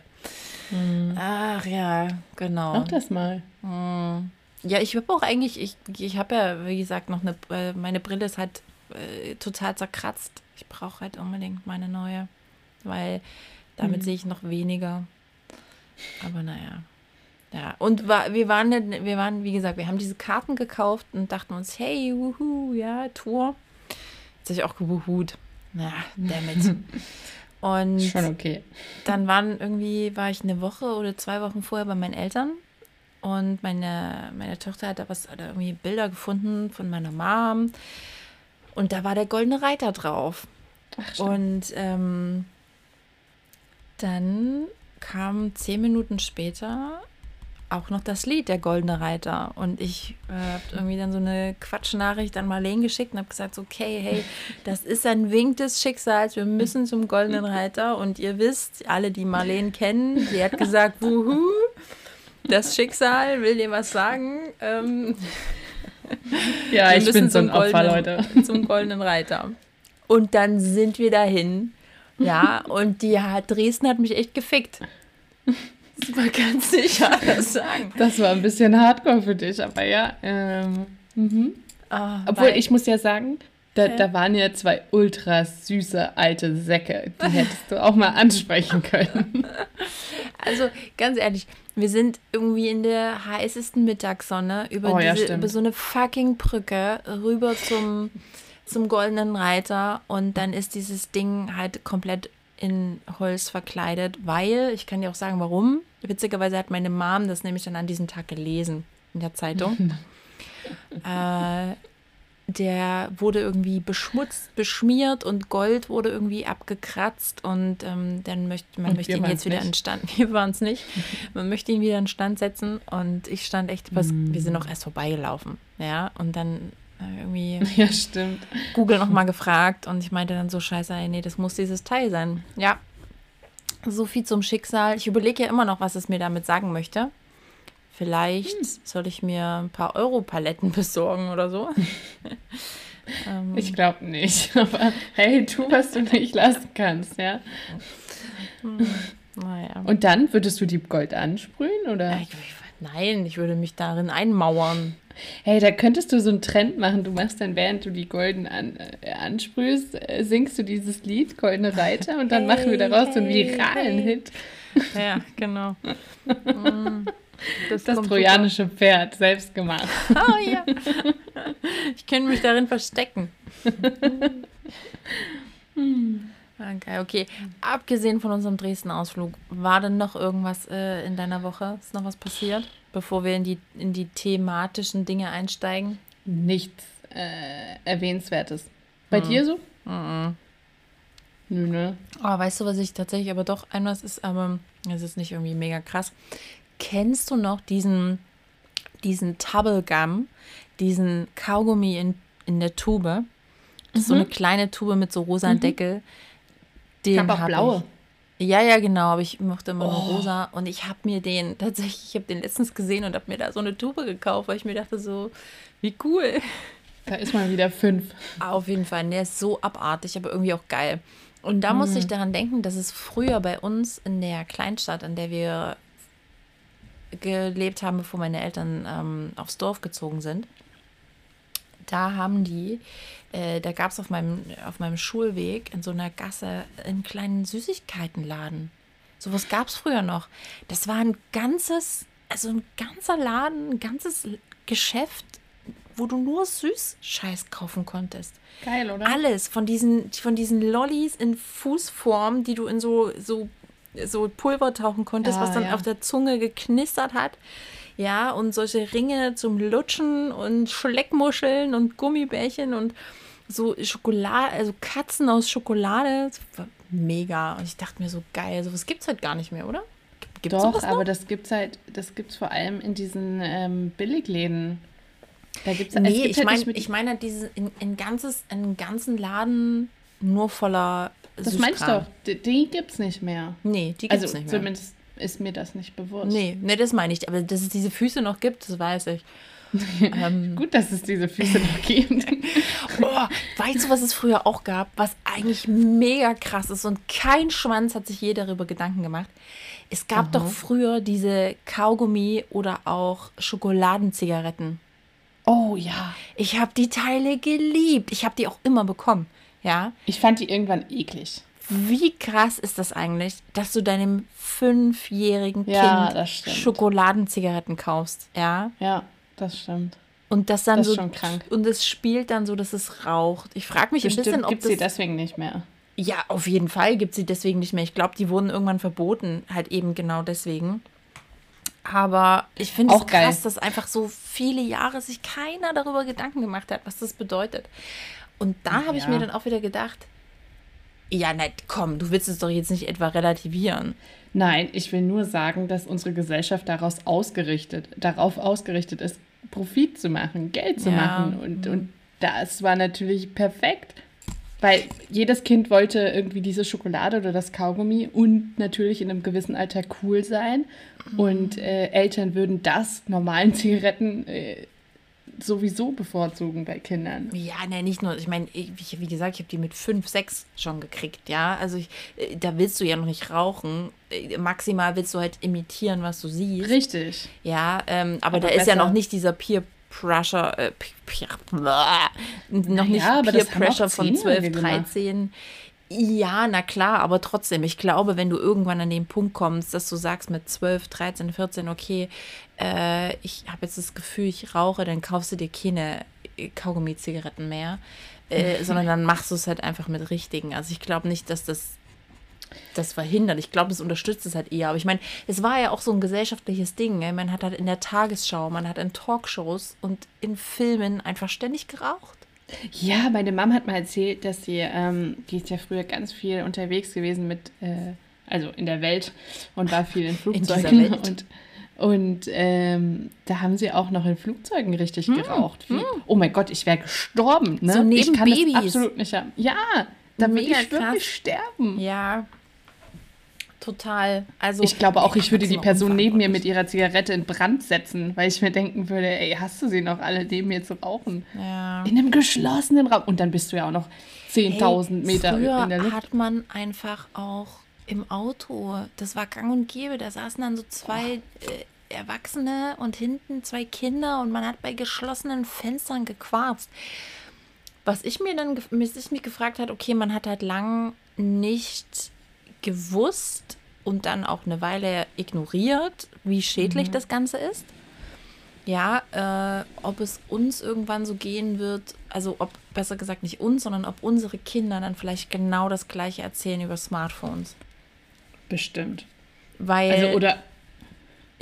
Mhm. Ach ja, genau. Mach das mal. Mhm. Ja, ich habe auch eigentlich, ich, ich habe ja, wie gesagt, noch eine, äh, meine Brille ist halt äh, total zerkratzt. Ich brauche halt unbedingt meine neue, weil damit mhm. sehe ich noch weniger. Aber naja. Ja, und war, wir waren, wir waren, wie gesagt, wir haben diese Karten gekauft und dachten uns, hey, wuhu, ja, Tour. Jetzt habe ich auch gewuhut. Na, damit. *laughs* Und Schon okay. dann waren irgendwie, war ich eine Woche oder zwei Wochen vorher bei meinen Eltern und meine, meine Tochter hat da was, hat da irgendwie Bilder gefunden von meiner Mom. Und da war der goldene Reiter drauf. Ach, und ähm, dann kam zehn Minuten später auch noch das Lied, der Goldene Reiter. Und ich äh, habe irgendwie dann so eine Quatschnachricht an Marlene geschickt und habe gesagt, okay, hey, das ist ein Wink des Schicksals, wir müssen zum Goldenen Reiter. Und ihr wisst, alle, die Marlene kennen, die hat gesagt, wuhu, das Schicksal will dir was sagen. Ähm, ja, ich bin so ein Opfer, Leute. *laughs* Zum Goldenen Reiter. Und dann sind wir dahin. Ja, und die hat, Dresden hat mich echt gefickt. War ganz sicher das sagen. Das war ein bisschen hardcore für dich, aber ja. Ähm, mhm. oh, Obwohl, ich muss ja sagen, da, da, waren ja zwei ultra süße alte Säcke. Die *laughs* hättest du auch mal ansprechen können. *laughs* Also, ganz ehrlich, wir sind irgendwie in der heißesten Mittagssonne über, oh, diese, ja, über so eine fucking Brücke rüber zum, zum Goldenen Reiter und dann ist dieses Ding halt komplett in Holz verkleidet, weil, ich kann dir auch sagen, warum. Witzigerweise hat meine Mom das nämlich dann an diesem Tag gelesen in der Zeitung. *laughs* äh, der wurde irgendwie beschmutzt, beschmiert und Gold wurde irgendwie abgekratzt und ähm, dann möchte man und möchte ihn jetzt wieder in Stand. *laughs* Wir waren es nicht. *laughs* Man möchte ihn wieder in Stand setzen und ich stand echt, was, mm. wir sind noch erst vorbeigelaufen, ja und dann irgendwie *laughs* ja stimmt Google noch mal gefragt und ich meinte dann so scheiße, nee, das muss dieses Teil sein. Ja, so viel zum Schicksal. Ich überlege ja immer noch, was es mir damit sagen möchte. Vielleicht hm. soll ich mir ein paar Euro-Paletten *laughs* besorgen oder so. *laughs* ähm. Ich glaube nicht. Aber hey, tu, was du nicht lassen kannst, ja. Hm. Naja. Und dann würdest du die Gold ansprühen, oder? Ich, ich, nein, ich würde mich darin einmauern. Hey, da könntest du so einen Trend machen. Du machst dann, während du die Golden an, äh, ansprühst, äh, singst du dieses Lied, Goldene Reiter, und dann hey, machen wir daraus hey, so einen viralen hey. Hit. Ja, genau. mm. *laughs* Das, das trojanische super. Pferd, selbst gemacht. *laughs* Oh ja. Ich könnte mich darin verstecken. *laughs* Okay, okay. Abgesehen von unserem Dresden-Ausflug, war denn noch irgendwas äh, in deiner Woche? Ist noch was passiert, bevor wir in die, in die thematischen Dinge einsteigen? Nichts äh, Erwähnenswertes. Bei hm. dir so? Mhm. Nö, ne? Oh, weißt du, was ich tatsächlich aber doch ein was ist, aber es ist nicht irgendwie mega krass. Kennst du noch diesen, diesen Tubblegum, diesen Kaugummi in, in der Tube? Das mhm. so eine kleine Tube mit so rosa mhm. Deckel. Den ich habe auch blaue. Ich. Ja, ja, genau, aber ich mochte immer oh. rosa. Und ich habe mir den, tatsächlich, ich habe den letztens gesehen und habe mir da so eine Tube gekauft, weil ich mir dachte so, wie cool. Da ist mal wieder fünf. Auf jeden Fall, der ist so abartig, aber irgendwie auch geil. Und da mhm. musste ich daran denken, dass es früher bei uns in der Kleinstadt, in der wir gelebt haben, bevor meine Eltern ähm, aufs Dorf gezogen sind. Da haben die, äh, da gab es auf meinem, auf meinem Schulweg in so einer Gasse einen kleinen Süßigkeitenladen. Sowas gab es früher noch. Das war ein ganzes, also ein ganzer Laden, ein ganzes Geschäft, wo du nur Süßscheiß kaufen konntest. Geil, oder? Alles von diesen, von diesen Lollis in Fußform, die du in so, so so Pulver tauchen konntest, Ah, was dann ja. auf der Zunge geknistert hat. Ja, und solche Ringe zum Lutschen und Schleckmuscheln und Gummibärchen und so Schokolade, also Katzen aus Schokolade. Das war mega. Und ich dachte mir so, geil, sowas gibt's halt gar nicht mehr, oder? Gibt Doch, aber das gibt's halt, das gibt's vor allem in diesen ähm, Billigläden. Da gibt's es Nee, gibt ich halt meine, ich meine diese in, in ganzes, einen ganzen Laden nur voller Das meine ich Süßkram. doch. Die, die gibt's nicht mehr. Nee, die gibt's Also nicht mehr. zumindest ist mir das nicht bewusst. Nee, nee, das meine ich. Aber dass es diese Füße noch gibt, das weiß ich. *laughs* ähm, Gut, dass es diese Füße noch gibt. *laughs* oh, weißt du, was es früher auch gab, was eigentlich mega krass ist und kein Schwanz hat sich je darüber Gedanken gemacht. Es gab doch früher diese Kaugummi oder auch Schokoladenzigaretten. Oh ja. Ich habe die Teile geliebt. Ich habe die auch immer bekommen. Ja. Ich fand die irgendwann eklig. Wie krass ist das eigentlich, dass du deinem fünfjährigen Ja, Kind. Schokoladenzigaretten kaufst? Ja. Ja, das stimmt. Und das dann Das ist so schon krank. und es spielt dann so, dass es raucht. Ich frage mich ein bisschen, Bestimmt ob gibt das sie deswegen nicht mehr. ja auf jeden Fall gibt sie deswegen nicht mehr. Ich glaube, die wurden irgendwann verboten, halt eben genau deswegen. Aber ich finde es Auch geil. krass, dass einfach so viele Jahre sich keiner darüber Gedanken gemacht hat, was das bedeutet. Und da habe ich Ja. mir dann auch wieder gedacht, ja, nein, komm, du willst es doch jetzt nicht etwa relativieren. Nein, ich will nur sagen, dass unsere Gesellschaft daraus ausgerichtet, darauf ausgerichtet ist, Profit zu machen, Geld zu Ja. machen. Und, und das war natürlich perfekt. Weil jedes Kind wollte irgendwie diese Schokolade oder das Kaugummi und natürlich in einem gewissen Alter cool sein. Und äh, Eltern würden das normalen Zigaretten äh, sowieso bevorzugen bei Kindern. Ja, ne, nicht nur. Ich meine, ich- wie, gesagt, ich habe die mit fünf, sechs schon gekriegt, ja. Also ich, äh, da willst du ja noch nicht rauchen. Äh, Maximal willst du halt imitieren, was du siehst. Richtig. Ja, ähm, aber, Aber da ist ja besser. noch nicht dieser Peer Pressure, äh, noch nicht Peer Pressure von 12, Zehnjährige gemacht. 13. Ja, na klar, aber trotzdem, ich glaube, wenn du irgendwann an den Punkt kommst, dass du sagst mit 12, 13, 14, okay, äh, ich habe jetzt das Gefühl, ich rauche, dann kaufst du dir keine äh, Kaugummi-Zigaretten mehr, äh, sondern dann machst du es halt einfach mit richtigen. Also ich glaube nicht, dass das das verhindert. Ich glaube, das unterstützt es halt eher. Aber ich meine, es war ja auch so ein gesellschaftliches Ding. Ey. Man hat halt in der Tagesschau, man hat in Talkshows und in Filmen einfach ständig geraucht. Ja, meine Mom hat mal erzählt, dass sie, ähm, die ist ja früher ganz viel unterwegs gewesen mit, äh, also in der Welt und war viel in Flugzeugen. Welt. Und, und ähm, da haben sie auch noch in Flugzeugen richtig geraucht. Wie, Oh mein Gott, ich wäre gestorben. Ne? Hm, So neben ich kann Babys. das absolut nicht haben. Ja, da würde ich wirklich sterben. Ja, total. Also Ich glaube auch, ich würde die Person neben mir mit ihrer Zigarette in Brand setzen, weil ich mir denken würde, ey, hast du sie noch alle neben mir zu rauchen? Ja. In einem geschlossenen Raum. Und dann bist du ja auch noch 10.000 Hey, Meter früher in der Luft. hat man einfach auch im Auto, das war gang und gäbe, da saßen dann so zwei äh, Erwachsene und hinten zwei Kinder und man hat bei geschlossenen Fenstern gequarzt. Was ich mir dann, bis ich mich gefragt hat, okay, man hat halt lang nicht gewusst und dann auch eine Weile ignoriert, wie schädlich Mhm. das Ganze ist. Ja, äh, ob es uns irgendwann so gehen wird, also ob, besser gesagt nicht uns, sondern ob unsere Kinder dann vielleicht genau das gleiche erzählen über Smartphones. Bestimmt. Weil, Also, oder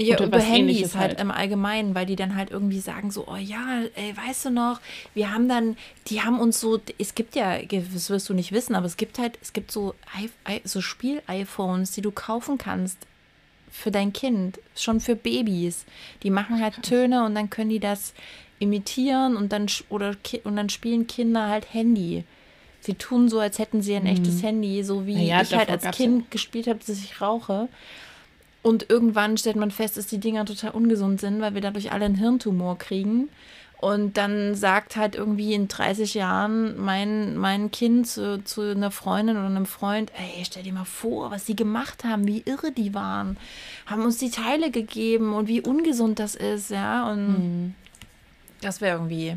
ja, oder über Handys halt, halt. im Allgemeinen, weil die dann halt irgendwie sagen so, oh ja, ey, weißt du noch, wir haben dann, die haben uns so, es gibt ja, das wirst du nicht wissen, aber es gibt halt, es gibt so, so Spiel-iPhones, die du kaufen kannst für dein Kind, schon für Babys. Die machen halt Töne und dann können die das imitieren und dann oder und dann spielen Kinder halt Handy. Sie tun so, als hätten sie ein echtes Handy, so wie Naja, ich halt als Kind gespielt habe, dass ich rauche. Und irgendwann stellt man fest, dass die Dinger total ungesund sind, weil wir dadurch alle einen Hirntumor kriegen. Und dann sagt halt irgendwie in 30 Jahren mein, mein Kind zu, zu einer Freundin oder einem Freund, ey, stell dir mal vor, was die gemacht haben, wie irre die waren. Haben uns die Teile gegeben und wie ungesund das ist, ja. Und das wäre irgendwie,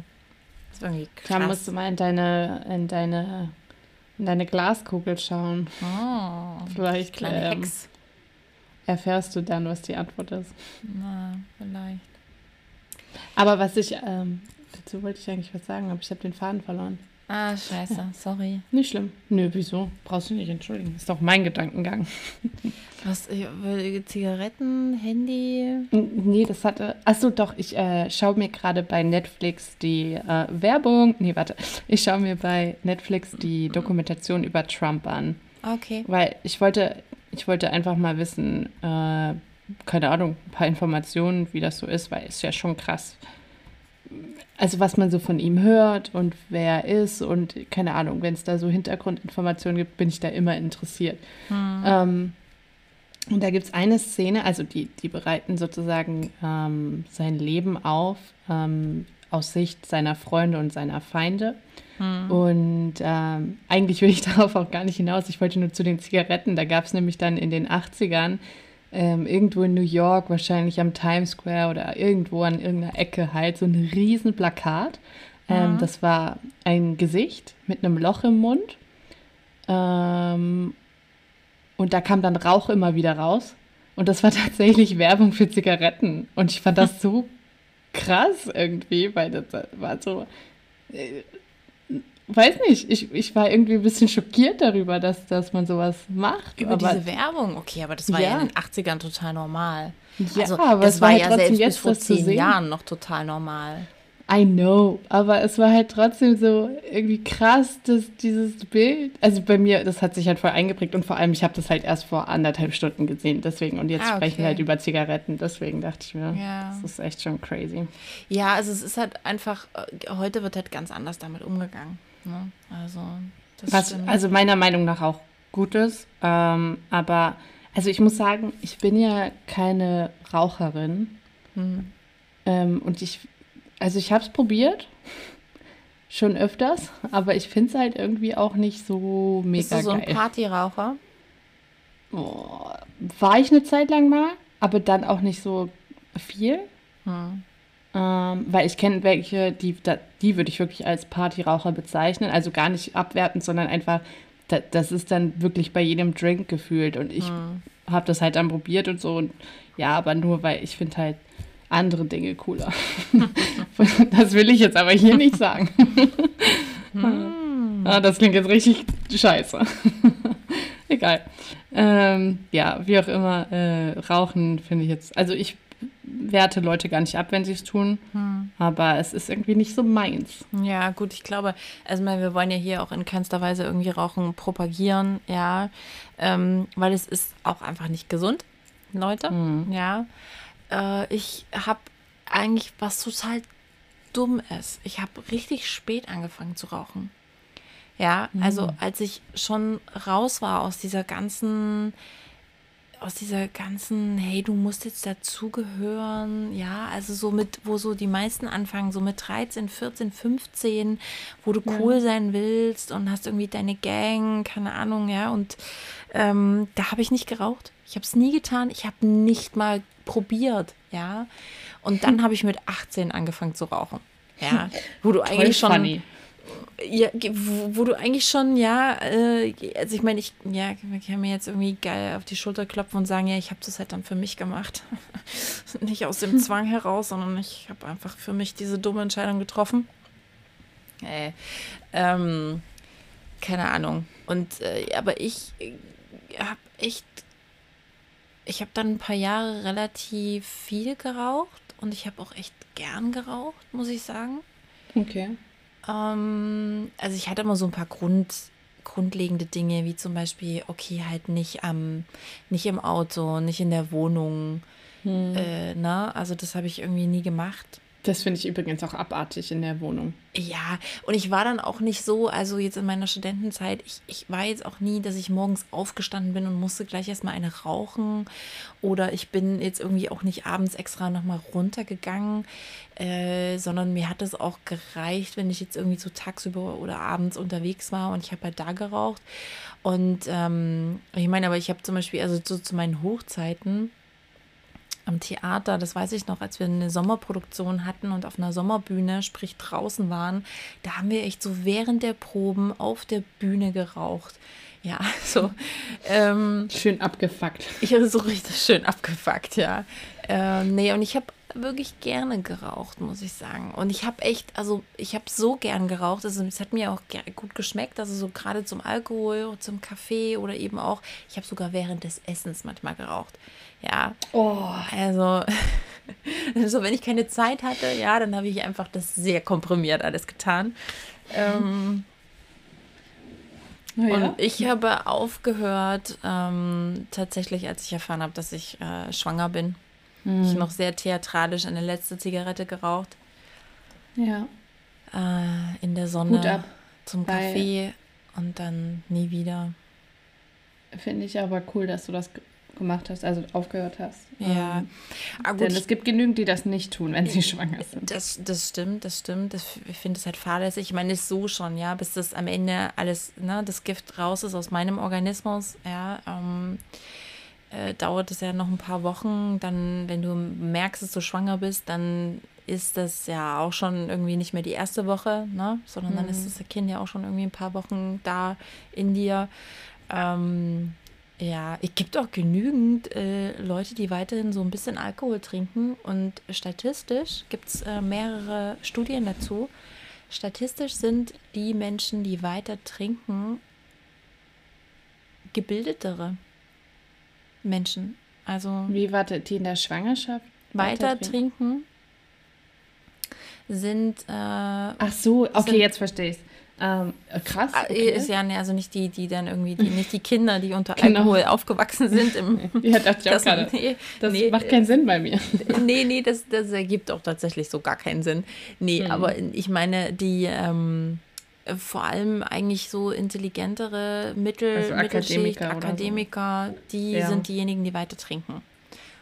das wäre irgendwie da krass. musst du mal in deine, in deine, in deine Glaskugel schauen. oh, Vielleicht kleine ähm, Hex. Erfährst du dann, was die Antwort ist. Na, vielleicht. Aber was ich, ähm, dazu wollte ich eigentlich was sagen, aber ich habe den Faden verloren. Ah, scheiße, sorry. Nicht schlimm. Nö, wieso? Brauchst du nicht entschuldigen. Ist doch mein Gedankengang. *laughs* Was, äh, Zigaretten, Handy? Nee, das hatte. Achso, doch, ich äh, schaue mir gerade bei Netflix die äh, Werbung. Nee, warte. Ich schaue mir bei Netflix die Dokumentation über Trump an. Okay. Weil ich wollte, ich wollte einfach mal wissen, äh, keine Ahnung, ein paar Informationen, wie das so ist, weil es ja schon krass. Also was man so von ihm hört und wer er ist und keine Ahnung, wenn es da so Hintergrundinformationen gibt, bin ich da immer interessiert. Hm. Ähm, und da gibt es eine Szene, also die, die bereiten sozusagen ähm, sein Leben auf ähm, aus Sicht seiner Freunde und seiner Feinde. Hm. Und ähm, eigentlich will ich *laughs* darauf auch gar nicht hinaus. Ich wollte nur zu den Zigaretten. Da gab es nämlich dann in den 80ern ähm, irgendwo in New York, wahrscheinlich am Times Square oder irgendwo an irgendeiner Ecke halt so ein riesen Plakat. Ähm, Mhm. Das war ein Gesicht mit einem Loch im Mund. Ähm, und da kam dann Rauch immer wieder raus. Und das war *laughs* tatsächlich Werbung für Zigaretten. Und ich fand das *laughs* so krass irgendwie, weil das war so. Äh, weiß nicht, ich, ich war irgendwie ein bisschen schockiert darüber, dass, dass man sowas macht. Über aber, diese Werbung? Okay, aber das war ja, Ja. in den 80ern total normal. Ja, also, aber das war war ja selbst bis jetzt, vor zehn. Jahren noch total normal. I know, aber es war halt trotzdem so irgendwie krass, dass dieses Bild, also bei mir, das hat sich halt voll eingeprägt und vor allem, ich habe das halt erst vor anderthalb Stunden gesehen, deswegen und jetzt Ah, sprechen wir okay. halt über Zigaretten, deswegen dachte ich mir, Ja. das ist echt schon crazy. Ja, also es ist halt einfach, äh, heute wird halt ganz anders damit umgegangen. Ne? Also, das Was also meiner Meinung nach auch gut ist, ähm, aber also ich muss sagen, ich bin ja keine Raucherin Hm. ähm, und ich, also ich habe es probiert. Schon öfters, aber ich finde es halt irgendwie auch nicht so mega Bist du so ein geil. Partyraucher? Oh, war ich eine Zeit lang mal, aber dann auch nicht so viel. Hm. Ähm, weil ich kenne welche, die, die würde ich wirklich als Partyraucher bezeichnen. Also gar nicht abwertend, sondern einfach, da, das ist dann wirklich bei jedem Drink gefühlt. Und ich Hm. habe das halt dann probiert und so. Und ja, aber nur, weil ich finde halt andere Dinge cooler. *laughs* das will ich jetzt aber hier nicht sagen. Hm. Ah, das klingt jetzt richtig scheiße. *laughs* Egal. Ähm, ja, wie auch immer, äh, Rauchen finde ich jetzt, also ich werte Leute gar nicht ab, wenn sie es tun, Hm. aber es ist irgendwie nicht so meins. Ja, gut, ich glaube, also wir wollen ja hier auch in keinster Weise irgendwie Rauchen propagieren, ja, ähm, weil es ist auch einfach nicht gesund, Leute, Hm. ja. Äh, ich habe eigentlich was total dumm ist. Ich habe richtig spät angefangen zu rauchen. Ja, also als ich schon raus war aus dieser ganzen aus dieser ganzen, hey, du musst jetzt dazugehören, ja, also so mit, wo so die meisten anfangen, so mit 13, 14, 15, wo du cool sein willst und hast irgendwie deine Gang, keine Ahnung, ja, und ähm, da habe ich nicht geraucht. Ich habe es nie getan, ich habe nicht mal probiert, ja, und dann *laughs* habe ich mit 18 angefangen zu rauchen, ja, *laughs* wo du eigentlich schon funny. ja, wo, wo du eigentlich schon, ja, äh, also ich meine, ich, ja, kann mir jetzt irgendwie geil auf die Schulter klopfen und sagen, ja, ich habe das halt dann für mich gemacht. *laughs* Nicht aus dem Zwang heraus, sondern ich habe einfach für mich diese dumme Entscheidung getroffen. Äh, ähm, keine Ahnung. Und, äh, aber ich habe echt, ich habe dann ein paar Jahre relativ viel geraucht und ich habe auch echt gern geraucht, muss ich sagen. Okay. Ähm, also ich hatte immer so ein paar Grund, grundlegende Dinge, wie zum Beispiel, okay, halt nicht am, nicht im Auto, nicht in der Wohnung. Äh, ne? Also das habe ich irgendwie nie gemacht. Das finde ich übrigens auch abartig in der Wohnung. Ja, und ich war dann auch nicht so, also jetzt in meiner Studentenzeit, ich, ich war jetzt auch nie, dass ich morgens aufgestanden bin und musste gleich erstmal eine rauchen. Oder ich bin jetzt irgendwie auch nicht abends extra nochmal runtergegangen, äh, sondern mir hat es auch gereicht, wenn ich jetzt irgendwie so tagsüber oder abends unterwegs war und ich habe halt da geraucht. Und ähm, ich meine, aber ich habe zum Beispiel, also so zu meinen Hochzeiten, am Theater, das weiß ich noch, als wir eine Sommerproduktion hatten und auf einer Sommerbühne, sprich draußen waren, da haben wir echt so während der Proben auf der Bühne geraucht. Ja, *laughs* so. Ähm, Schön abgefuckt. *laughs* ich hatte so richtig schön abgefuckt, ja. Ähm, nee, und ich habe wirklich gerne geraucht, muss ich sagen. Und ich habe echt, also ich habe so gern geraucht. Also es hat mir auch gut geschmeckt. Also so gerade zum Alkohol, zum Kaffee oder eben auch, ich habe sogar während des Essens manchmal geraucht. Ja. Oh. Also, *laughs* also wenn ich keine Zeit hatte, ja, dann habe ich einfach das sehr komprimiert alles getan. Ähm, ja. Und ich habe aufgehört, ähm, tatsächlich, als ich erfahren habe, dass ich äh, schwanger bin. Mhm. Ich noch sehr theatralisch eine letzte Zigarette geraucht. Ja. Äh, in der Sonne zum Kaffee und dann nie wieder. Finde ich aber cool, dass du das gemacht hast, also aufgehört hast. Ja. Ähm, ah, denn es gibt genügend, die das nicht tun, wenn sie schwanger sind. Das, das stimmt, das stimmt. Das, ich finde es halt fahrlässig. Ich meine, es ist so schon, ja, bis das am Ende alles, ne, das Gift raus ist aus meinem Organismus, ja, ähm, äh, dauert es ja noch ein paar Wochen. Dann, wenn du merkst, dass du schwanger bist, dann ist das ja auch schon irgendwie nicht mehr die erste Woche, ne? sondern mhm. dann ist das Kind ja auch schon irgendwie ein paar Wochen da in dir. Ähm, ja, es gibt auch genügend äh, Leute, die weiterhin so ein bisschen Alkohol trinken und statistisch gibt es äh, mehrere Studien dazu. Statistisch sind die Menschen, die weiter trinken, gebildetere Menschen. Also wie wartet die in der Schwangerschaft? Weiter, trinken sind. Äh, Ach so, okay, sind, jetzt verstehe ich ähm, krass. Ah, okay. Ist ja ne, also nicht die, die dann irgendwie, die, nicht die Kinder, die unter genau. Alkohol aufgewachsen sind. Im, *laughs* ja, dachte ich auch gerade. Nee, das nee, macht keinen Sinn bei mir. *laughs* Nee, nee, das, das ergibt auch tatsächlich so gar keinen Sinn. Nee, hm. aber ich meine, die ähm, vor allem eigentlich so intelligentere Mittel, also Mittelschicht, Akademiker, Akademiker so. die ja. sind diejenigen, die weiter trinken.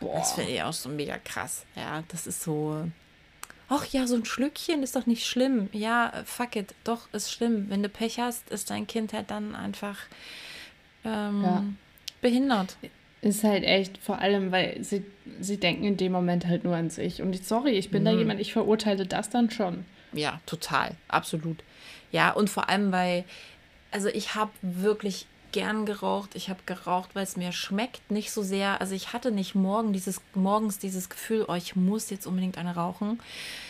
Boah. Das finde ich auch so mega krass. Ja, das ist so ach ja, so ein Schlückchen ist doch nicht schlimm. Ja, fuck it, doch, ist schlimm. Wenn du Pech hast, ist dein Kind halt dann einfach ähm, ja. behindert. Ist halt echt, vor allem, weil sie, sie denken in dem Moment halt nur an sich. Und ich, sorry, ich bin mhm. da jemand, ich verurteile das dann schon. Ja, total, absolut. Ja, und vor allem, weil, also ich habe wirklich gern geraucht. Ich habe geraucht, weil es mir schmeckt, nicht so sehr. Also ich hatte nicht morgen dieses, morgens dieses Gefühl, oh, ich muss jetzt unbedingt eine rauchen.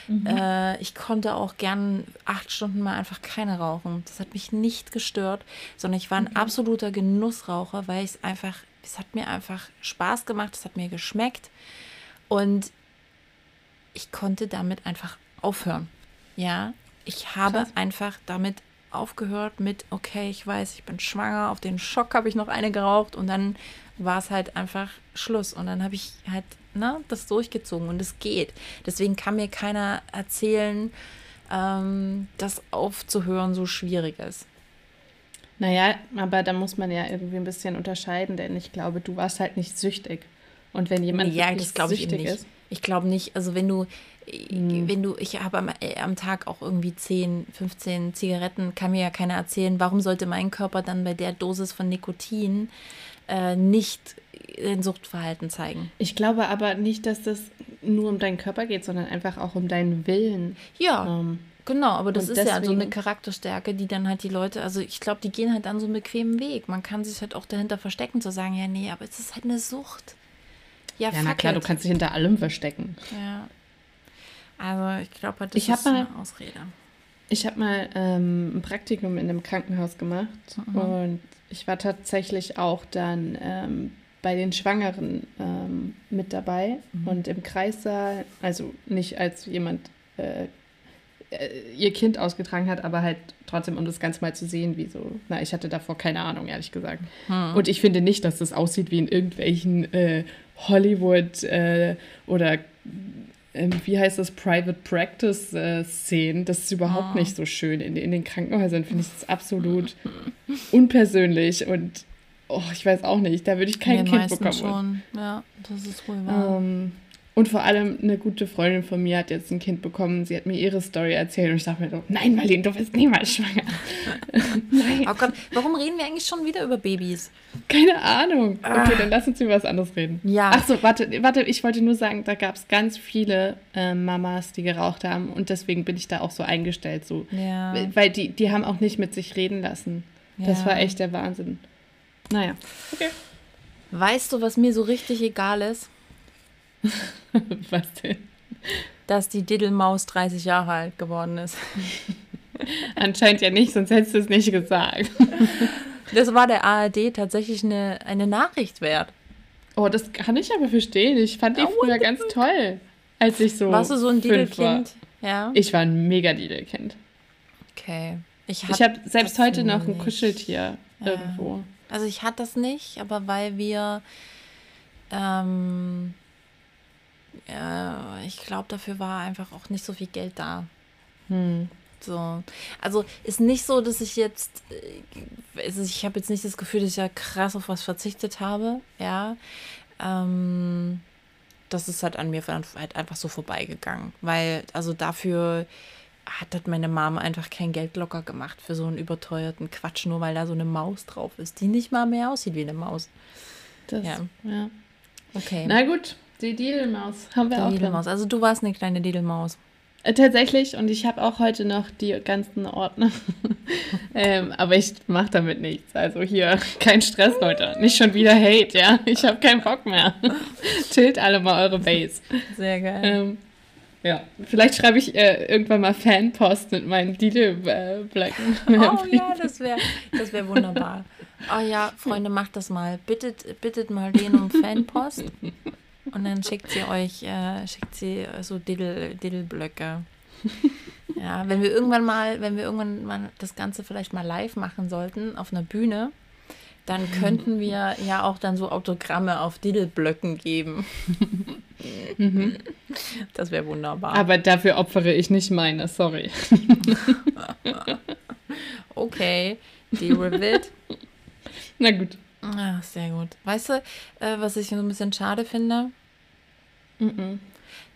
Mhm. Äh, ich konnte auch gern acht Stunden mal einfach keine rauchen. Das hat mich nicht gestört, sondern ich war ein mhm. absoluter Genussraucher, weil es einfach, es hat mir einfach Spaß gemacht, es hat mir geschmeckt und ich konnte damit einfach aufhören. Ja, ich habe Krass. einfach damit aufgehört mit, okay, ich weiß, ich bin schwanger, auf den Schock habe ich noch eine geraucht und dann war es halt einfach Schluss. Und dann habe ich halt ne, das durchgezogen und es geht. Deswegen kann mir keiner erzählen, ähm, dass aufzuhören so schwierig ist. Naja, aber da muss man ja irgendwie ein bisschen unterscheiden, denn ich glaube, du warst halt nicht süchtig. Und wenn jemand ja, das süchtig ich nicht. ist. Ich glaube nicht, also wenn du, mhm. wenn du, ich habe am, äh, am Tag auch irgendwie 10, 15 Zigaretten, kann mir ja keiner erzählen, warum sollte mein Körper dann bei der Dosis von Nikotin äh, nicht ein Suchtverhalten zeigen. Ich glaube aber nicht, dass das nur um deinen Körper geht, sondern einfach auch um deinen Willen. Ja. Ähm, Genau, aber das ist deswegen, ja so eine Charakterstärke, die dann halt die Leute, also ich glaube, die gehen halt dann so einen bequemen Weg. Man kann sich halt auch dahinter verstecken, zu sagen, ja, nee, aber es ist halt eine Sucht. Ja, ja na klar, it. du kannst dich hinter allem verstecken. Ja. Also ich glaube, das ich ist mal, eine Ausrede. Ich habe mal ähm, ein Praktikum in einem Krankenhaus gemacht mhm. und ich war tatsächlich auch dann ähm, bei den Schwangeren ähm, mit dabei mhm. und im Kreissaal, also nicht als jemand äh, äh, ihr Kind ausgetragen hat, aber halt trotzdem, um das Ganze mal zu sehen, wie so, na, ich hatte davor keine Ahnung, ehrlich gesagt. Mhm. Und ich finde nicht, dass das aussieht wie in irgendwelchen äh, Hollywood äh, oder wie heißt das, Private Practice äh, Szenen. Das ist überhaupt oh. nicht so schön. In, in den Krankenhäusern finde ich das absolut *laughs* unpersönlich und oh, ich weiß auch nicht, da würde ich kein Kind bekommen. Schon. Ja, das ist wohl wahr. Ähm, und vor allem eine gute Freundin von mir hat jetzt ein Kind bekommen. Sie hat mir ihre Story erzählt und ich dachte mir so, nein, Marlene, du wirst niemals schwanger. *laughs* nein. Oh Gott, warum reden wir eigentlich schon wieder über Babys? Keine Ahnung. Okay, dann lass uns über was anderes reden. Ja. Ach so, warte, warte, ich wollte nur sagen, da gab es ganz viele äh, Mamas, die geraucht haben und deswegen bin ich da auch so eingestellt. So. Ja. Weil die, die haben auch nicht mit sich reden lassen. Ja. Das war echt der Wahnsinn. Naja, okay. Weißt du, was mir so richtig egal ist? *laughs* Was denn? dass die Diddelmaus 30 Jahre alt geworden ist. *laughs* Anscheinend ja nicht, sonst hättest du es nicht gesagt. *laughs* Das war der ARD tatsächlich eine, eine Nachricht wert. Oh, das kann ich aber verstehen. Ich fand die früher ganz toll, als ich so. Warst du so ein. Didelkind? Ja. Ich war ein mega Didelkind. Okay. Ich, habe selbst das heute noch ein. Kuscheltier Ja. irgendwo. Also ich hatte das nicht, aber weil wir, ähm, ja, ich glaube, dafür war einfach auch nicht so viel Geld da. Hm. So. Also ist nicht so, dass ich jetzt, äh, also ich habe jetzt nicht das Gefühl, dass ich ja krass auf was verzichtet habe, ja. Ähm, das ist halt an mir halt einfach so vorbeigegangen, weil also dafür hat halt meine Mama einfach kein Geld locker gemacht für so einen überteuerten Quatsch, nur weil da so eine Maus drauf ist, die nicht mal mehr aussieht wie eine Maus. Das, Ja. ja. Okay. Na gut, die Didelmaus haben wir Die auch. Didelmaus. Also du warst eine kleine Didelmaus. Äh, Tatsächlich, und ich habe auch heute noch die ganzen Ordner. *laughs* ähm, aber ich mache damit nichts. Also hier, *laughs* kein Stress, Leute. Nicht schon wieder Hate, ja. Ich habe keinen Bock mehr. *laughs* Chillt alle mal eure Base. Sehr geil. Ähm, ja, vielleicht schreibe ich äh, irgendwann mal Fanpost mit meinen Didelblöcken. Oh ja, das wäre das wär wunderbar. Oh ja, Freunde, macht das mal. Bittet, bittet mal den um Fanpost. Und dann schickt sie euch, äh, schickt sie äh, so Diddle, Diddleblöcke. *laughs* Ja, wenn wir irgendwann mal, wenn wir irgendwann mal das Ganze vielleicht mal live machen sollten auf einer Bühne, dann könnten wir ja auch dann so Autogramme auf Diddleblöcken geben. *laughs* Das wäre wunderbar. Aber dafür opfere ich nicht meine, sorry. *laughs* okay, deal with it. Na gut. Ah, sehr gut. Weißt du, äh, was ich so ein bisschen schade finde? Mhm.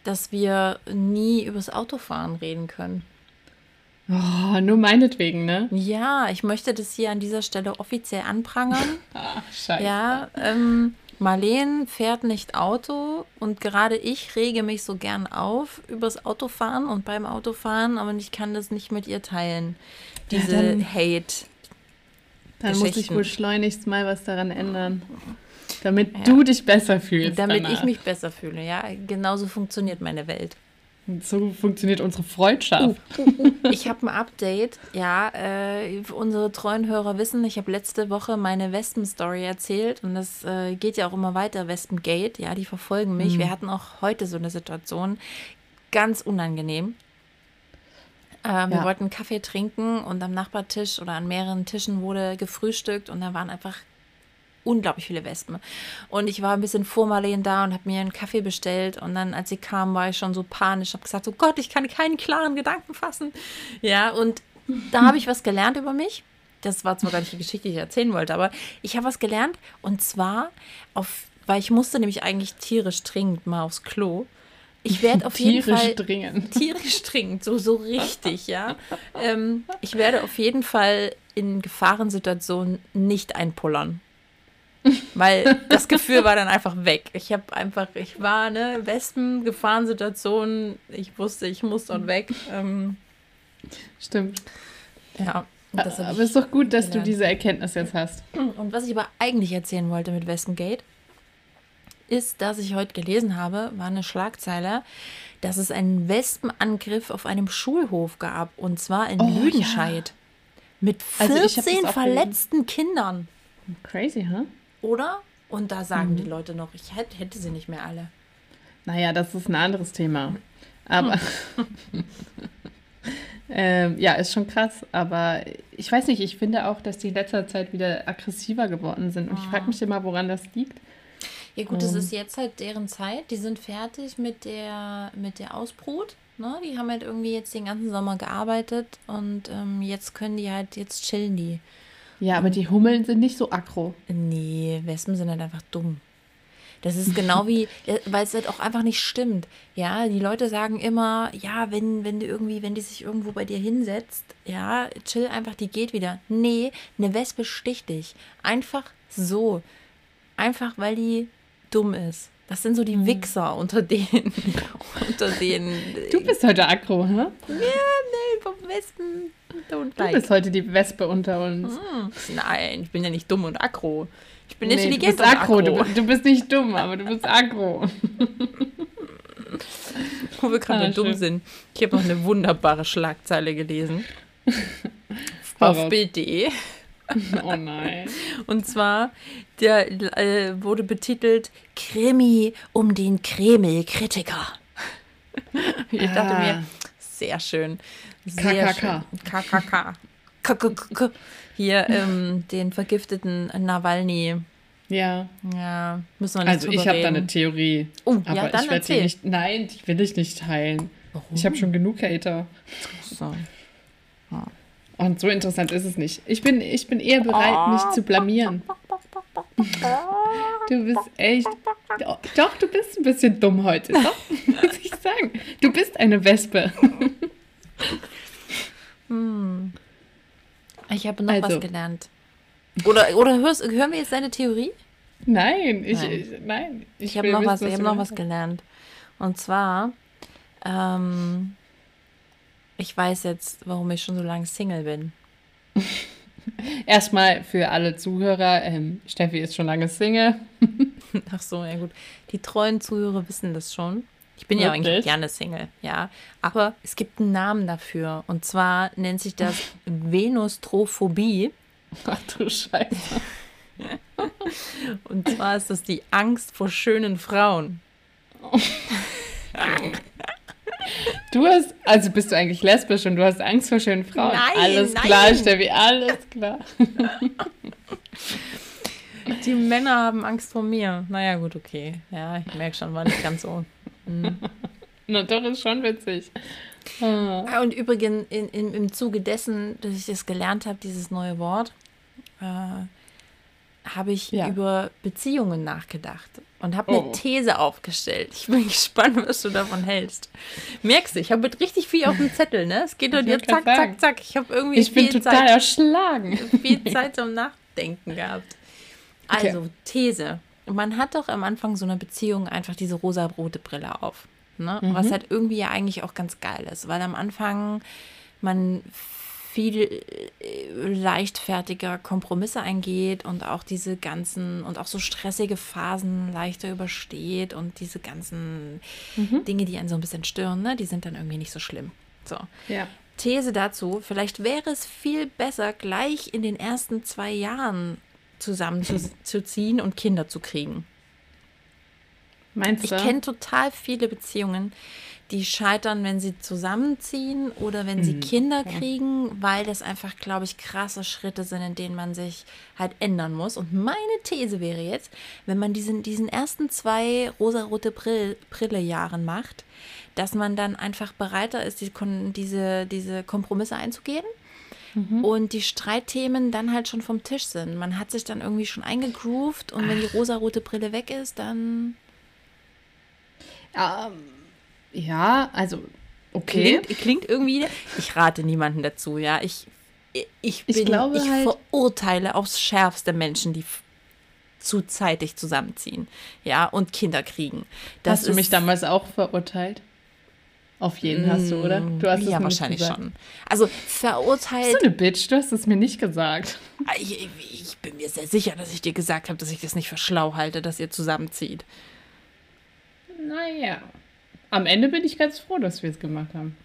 Dass wir nie übers Autofahren reden können. Oh, nur meinetwegen, ne? Ja, ich möchte das hier an dieser Stelle offiziell anprangern. Ach, *laughs* scheiße. ja, ähm, Marleen fährt nicht Auto und gerade ich rege mich so gern auf übers Autofahren und beim Autofahren, aber ich kann das nicht mit ihr teilen. Ja, Diese dann- Hate. Dann muss ich wohl schleunigst mal was daran ändern. Damit Ja. du dich besser fühlst. Damit danach. ich mich besser fühle, ja. Genauso funktioniert meine Welt. So funktioniert unsere Freundschaft. *laughs* Ich habe ein Update. Ja, äh, unsere treuen Hörer wissen, ich habe letzte Woche meine Wespen-Story erzählt und das äh, geht ja auch immer weiter, Wespengate. Ja, die verfolgen mich. Wir hatten auch heute so eine Situation, ganz unangenehm. Äh, wir Ja. wollten Kaffee trinken und am Nachbartisch oder an mehreren Tischen wurde gefrühstückt und da waren einfach unglaublich viele Wespen. Und ich war ein bisschen vor Marleen da und habe mir einen Kaffee bestellt. Und dann, als sie kam, war ich schon so panisch. habe gesagt, oh Gott, ich kann keinen klaren Gedanken fassen. Ja, und da habe ich was gelernt über mich. Das war zwar gar nicht die Geschichte, die ich erzählen wollte, aber ich habe was gelernt. Und zwar, auf, weil ich musste nämlich eigentlich tierisch dringend mal aufs Klo. Ich werde auf jeden Tierisch Fall dringend. *laughs* tierisch dringend, so, so richtig, ja. Ähm, ich werde auf jeden Fall in Gefahrensituationen nicht einpullern. Weil das Gefühl war dann einfach weg. Ich habe einfach, ich war, ne, Wespen, Gefahrensituationen, ich wusste, ich muss dort weg. Ähm, Stimmt. ja, Aber es ist doch gut, dass du gelernt. diese Erkenntnis jetzt hast. Und was ich aber eigentlich erzählen wollte mit Wespengate, ist, dass ich heute gelesen habe, war eine Schlagzeile, dass es einen Wespenangriff auf einem Schulhof gab. Und zwar in Oh, Lüdenscheid. Mit Also hab das 14 auch verletzten Kindern. Crazy, hä? Oder? Und da sagen Mhm. die Leute noch, ich hätte, hätte sie nicht mehr alle. Naja, das ist ein anderes Thema. Aber. *laughs* ähm, ja, ist schon krass. Aber ich weiß nicht, ich finde auch, dass die in letzter Zeit wieder aggressiver geworden sind. Und ich frage mich immer, woran das liegt. Ja gut, das Ähm. ist jetzt halt deren Zeit. Die sind fertig mit der, mit der Ausbrut. Ne? Die haben halt irgendwie jetzt den ganzen Sommer gearbeitet und ähm, jetzt können die halt, jetzt chillen die. Ja, aber die Hummeln sind nicht so aggro. Nee, Wespen sind halt einfach dumm. Das ist *laughs* genau wie, ja, weil es halt auch einfach nicht stimmt. Ja, die Leute sagen immer, ja, wenn, wenn du irgendwie, wenn die sich irgendwo bei dir hinsetzt, ja, chill einfach, die geht wieder. Nee, eine Wespe sticht dich. Einfach so. Einfach, weil die dumm ist. Das sind so die Wichser unter denen. *laughs* unter denen. Du bist heute aggro, hä? Ja, nee, vom Wespen. Don't Du like. bist heute die Wespe unter uns. Hm, Nein, ich bin ja nicht dumm und aggro. Ich bin Nee, du intelligent bist und aggro. aggro. Du, du bist nicht dumm, aber du bist aggro. *laughs* Wo wir gerade Ah, dumm schön. sind. Ich habe noch eine wunderbare Schlagzeile gelesen. Auf. Bild.de. *laughs* Oh nein. Und zwar, der äh, wurde betitelt Krimi um den Kreml-Kritiker. *laughs* Ich dachte mir, sehr schön. Sehr KKK. schön. KKK. KKK. Hier ähm, den vergifteten Nawalny. Ja, Ja, müssen wir nicht also ich habe da eine Theorie. Oh, aber ja, dann ich werde die nicht. Nein, die will ich nicht teilen. Ich habe schon genug Hater. So. Und so interessant ist es nicht. Ich bin, ich bin eher bereit, mich zu blamieren. Du bist echt. Doch, du bist ein bisschen dumm heute. Doch, *laughs* muss ich sagen. Du bist eine Wespe. Ich habe noch Also. was gelernt. Oder, oder hörst, hören wir jetzt deine Theorie? Nein, ich, Nein. ich nein. Ich habe noch was, ich habe noch was gelernt. Und zwar, ähm, ich weiß jetzt, warum ich schon so lange Single bin. *laughs* Erstmal für alle Zuhörer, ähm, Steffi ist schon lange Single. *laughs* Ach so, ja gut. Die treuen Zuhörer wissen das schon. Ich bin ja Wirklich? eigentlich gerne Single, ja. Aber es gibt einen Namen dafür. Und zwar nennt sich das *laughs* Venustrophobie. Ach du Scheiße. Und zwar ist das die Angst vor schönen Frauen. Du hast, also bist du eigentlich lesbisch und du hast Angst vor schönen Frauen. Nein, alles nein. klar, Steffi, alles klar. Die Männer haben Angst vor mir. Naja, gut, okay. Ja, ich merke schon, war nicht ganz so. Na doch, ist schon witzig. Ah, Und übrigens, in, in, im Zuge dessen, dass ich das gelernt habe, dieses neue Wort, äh, habe ich Ja. über Beziehungen nachgedacht und habe Oh. eine These aufgestellt. Ich bin *laughs* gespannt, was du davon hältst. Merkst du, ich habe mit richtig viel auf dem Zettel, ne? Es geht doch dir zack, zack, zack. Ich habe irgendwie Ich bin viel total Zeit, erschlagen. *laughs* viel Zeit zum Nachdenken gehabt. Okay. Also, These. Man hat doch am Anfang so einer Beziehung einfach diese rosa-rote Brille auf. Ne? Mhm. Was halt irgendwie ja eigentlich auch ganz geil ist, weil am Anfang man viel äh, leichtfertiger Kompromisse eingeht und auch diese ganzen und auch so stressige Phasen leichter übersteht und diese ganzen Mhm. Dinge, die einen so ein bisschen stören, ne, die sind dann irgendwie nicht so schlimm. So. Ja. These dazu, vielleicht wäre es viel besser, gleich in den ersten zwei Jahren zusammenzuziehen und Kinder zu kriegen. Meinst Ich du? kenne total viele Beziehungen, die scheitern, wenn sie zusammenziehen oder wenn sie Kinder kriegen, weil das einfach, glaube ich, krasse Schritte sind, in denen man sich halt ändern muss. Und meine These wäre jetzt, wenn man diesen, diesen ersten zwei rosarote Brill, Brille-Jahren macht, dass man dann einfach bereiter ist, die, diese, diese Kompromisse einzugehen. Und die Streitthemen dann halt schon vom Tisch sind. Man hat sich dann irgendwie schon eingegroovt und wenn die rosarote Brille weg ist, dann Ähm, ja, also, okay. Klingt, klingt irgendwie. Ich rate niemanden dazu, ja. Ich, ich, Ich bin, glaube ich halt- verurteile aufs Schärfste Menschen, die zu zeitig zusammenziehen, ja, und Kinder kriegen. Das hast du mich damals auch verurteilt? Auf jeden hast du, oder? Du hast ja, wahrscheinlich gesagt. schon. Also Bist verurteilt. du eine Bitch? Du hast es mir nicht gesagt. Ich, ich bin mir sehr sicher, dass ich dir gesagt habe, dass ich das nicht für schlau halte, dass ihr zusammenzieht. Naja. Am Ende bin ich ganz froh, dass wir es gemacht haben.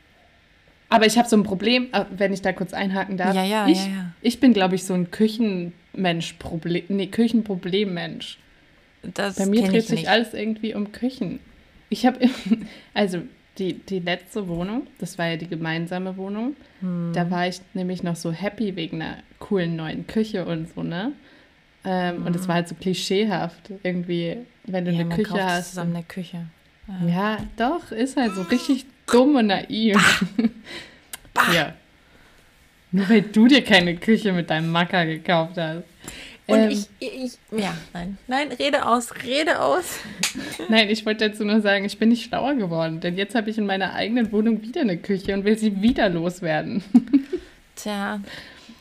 Aber ich habe so ein Problem, äh, wenn ich da kurz einhaken darf. Ja, ja, ich, ja, ja. Ich bin, glaube ich, so ein Küchenmensch-Problem, nee, Küchenproblemmensch. Das Bei mir dreht ich sich nicht. alles irgendwie um Küchen. Ich habe, *laughs* also die, die letzte Wohnung, das war ja die gemeinsame Wohnung, Hm. da war ich nämlich noch so happy wegen einer coolen neuen Küche und so, ne? Ähm, Und es war halt so klischeehaft, irgendwie, wenn du Hm. Ja, eine man Küche kauft hast. zusammen eine Küche. Ja, doch, ist halt so richtig dumm und naiv. ja. Nur weil du dir keine Küche mit deinem Macker gekauft hast. Und Ähm, ich, ich, ja, nein, nein, rede aus, rede aus. *laughs* Nein, ich wollte dazu nur sagen, ich bin nicht schlauer geworden, denn jetzt habe ich in meiner eigenen Wohnung wieder eine Küche und will sie wieder loswerden. *laughs* Tja,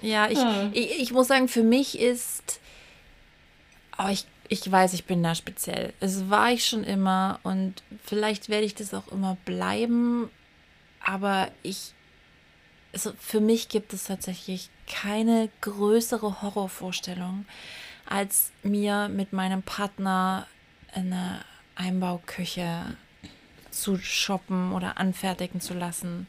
ja, ich, Ah. ich, ich muss sagen, für mich ist, aber ich, ich weiß, ich bin da speziell. Es war ich schon immer und vielleicht werde ich das auch immer bleiben, aber ich, also für mich gibt es tatsächlich keine größere Horrorvorstellung, als mir mit meinem Partner eine Einbauküche zu shoppen oder anfertigen zu lassen.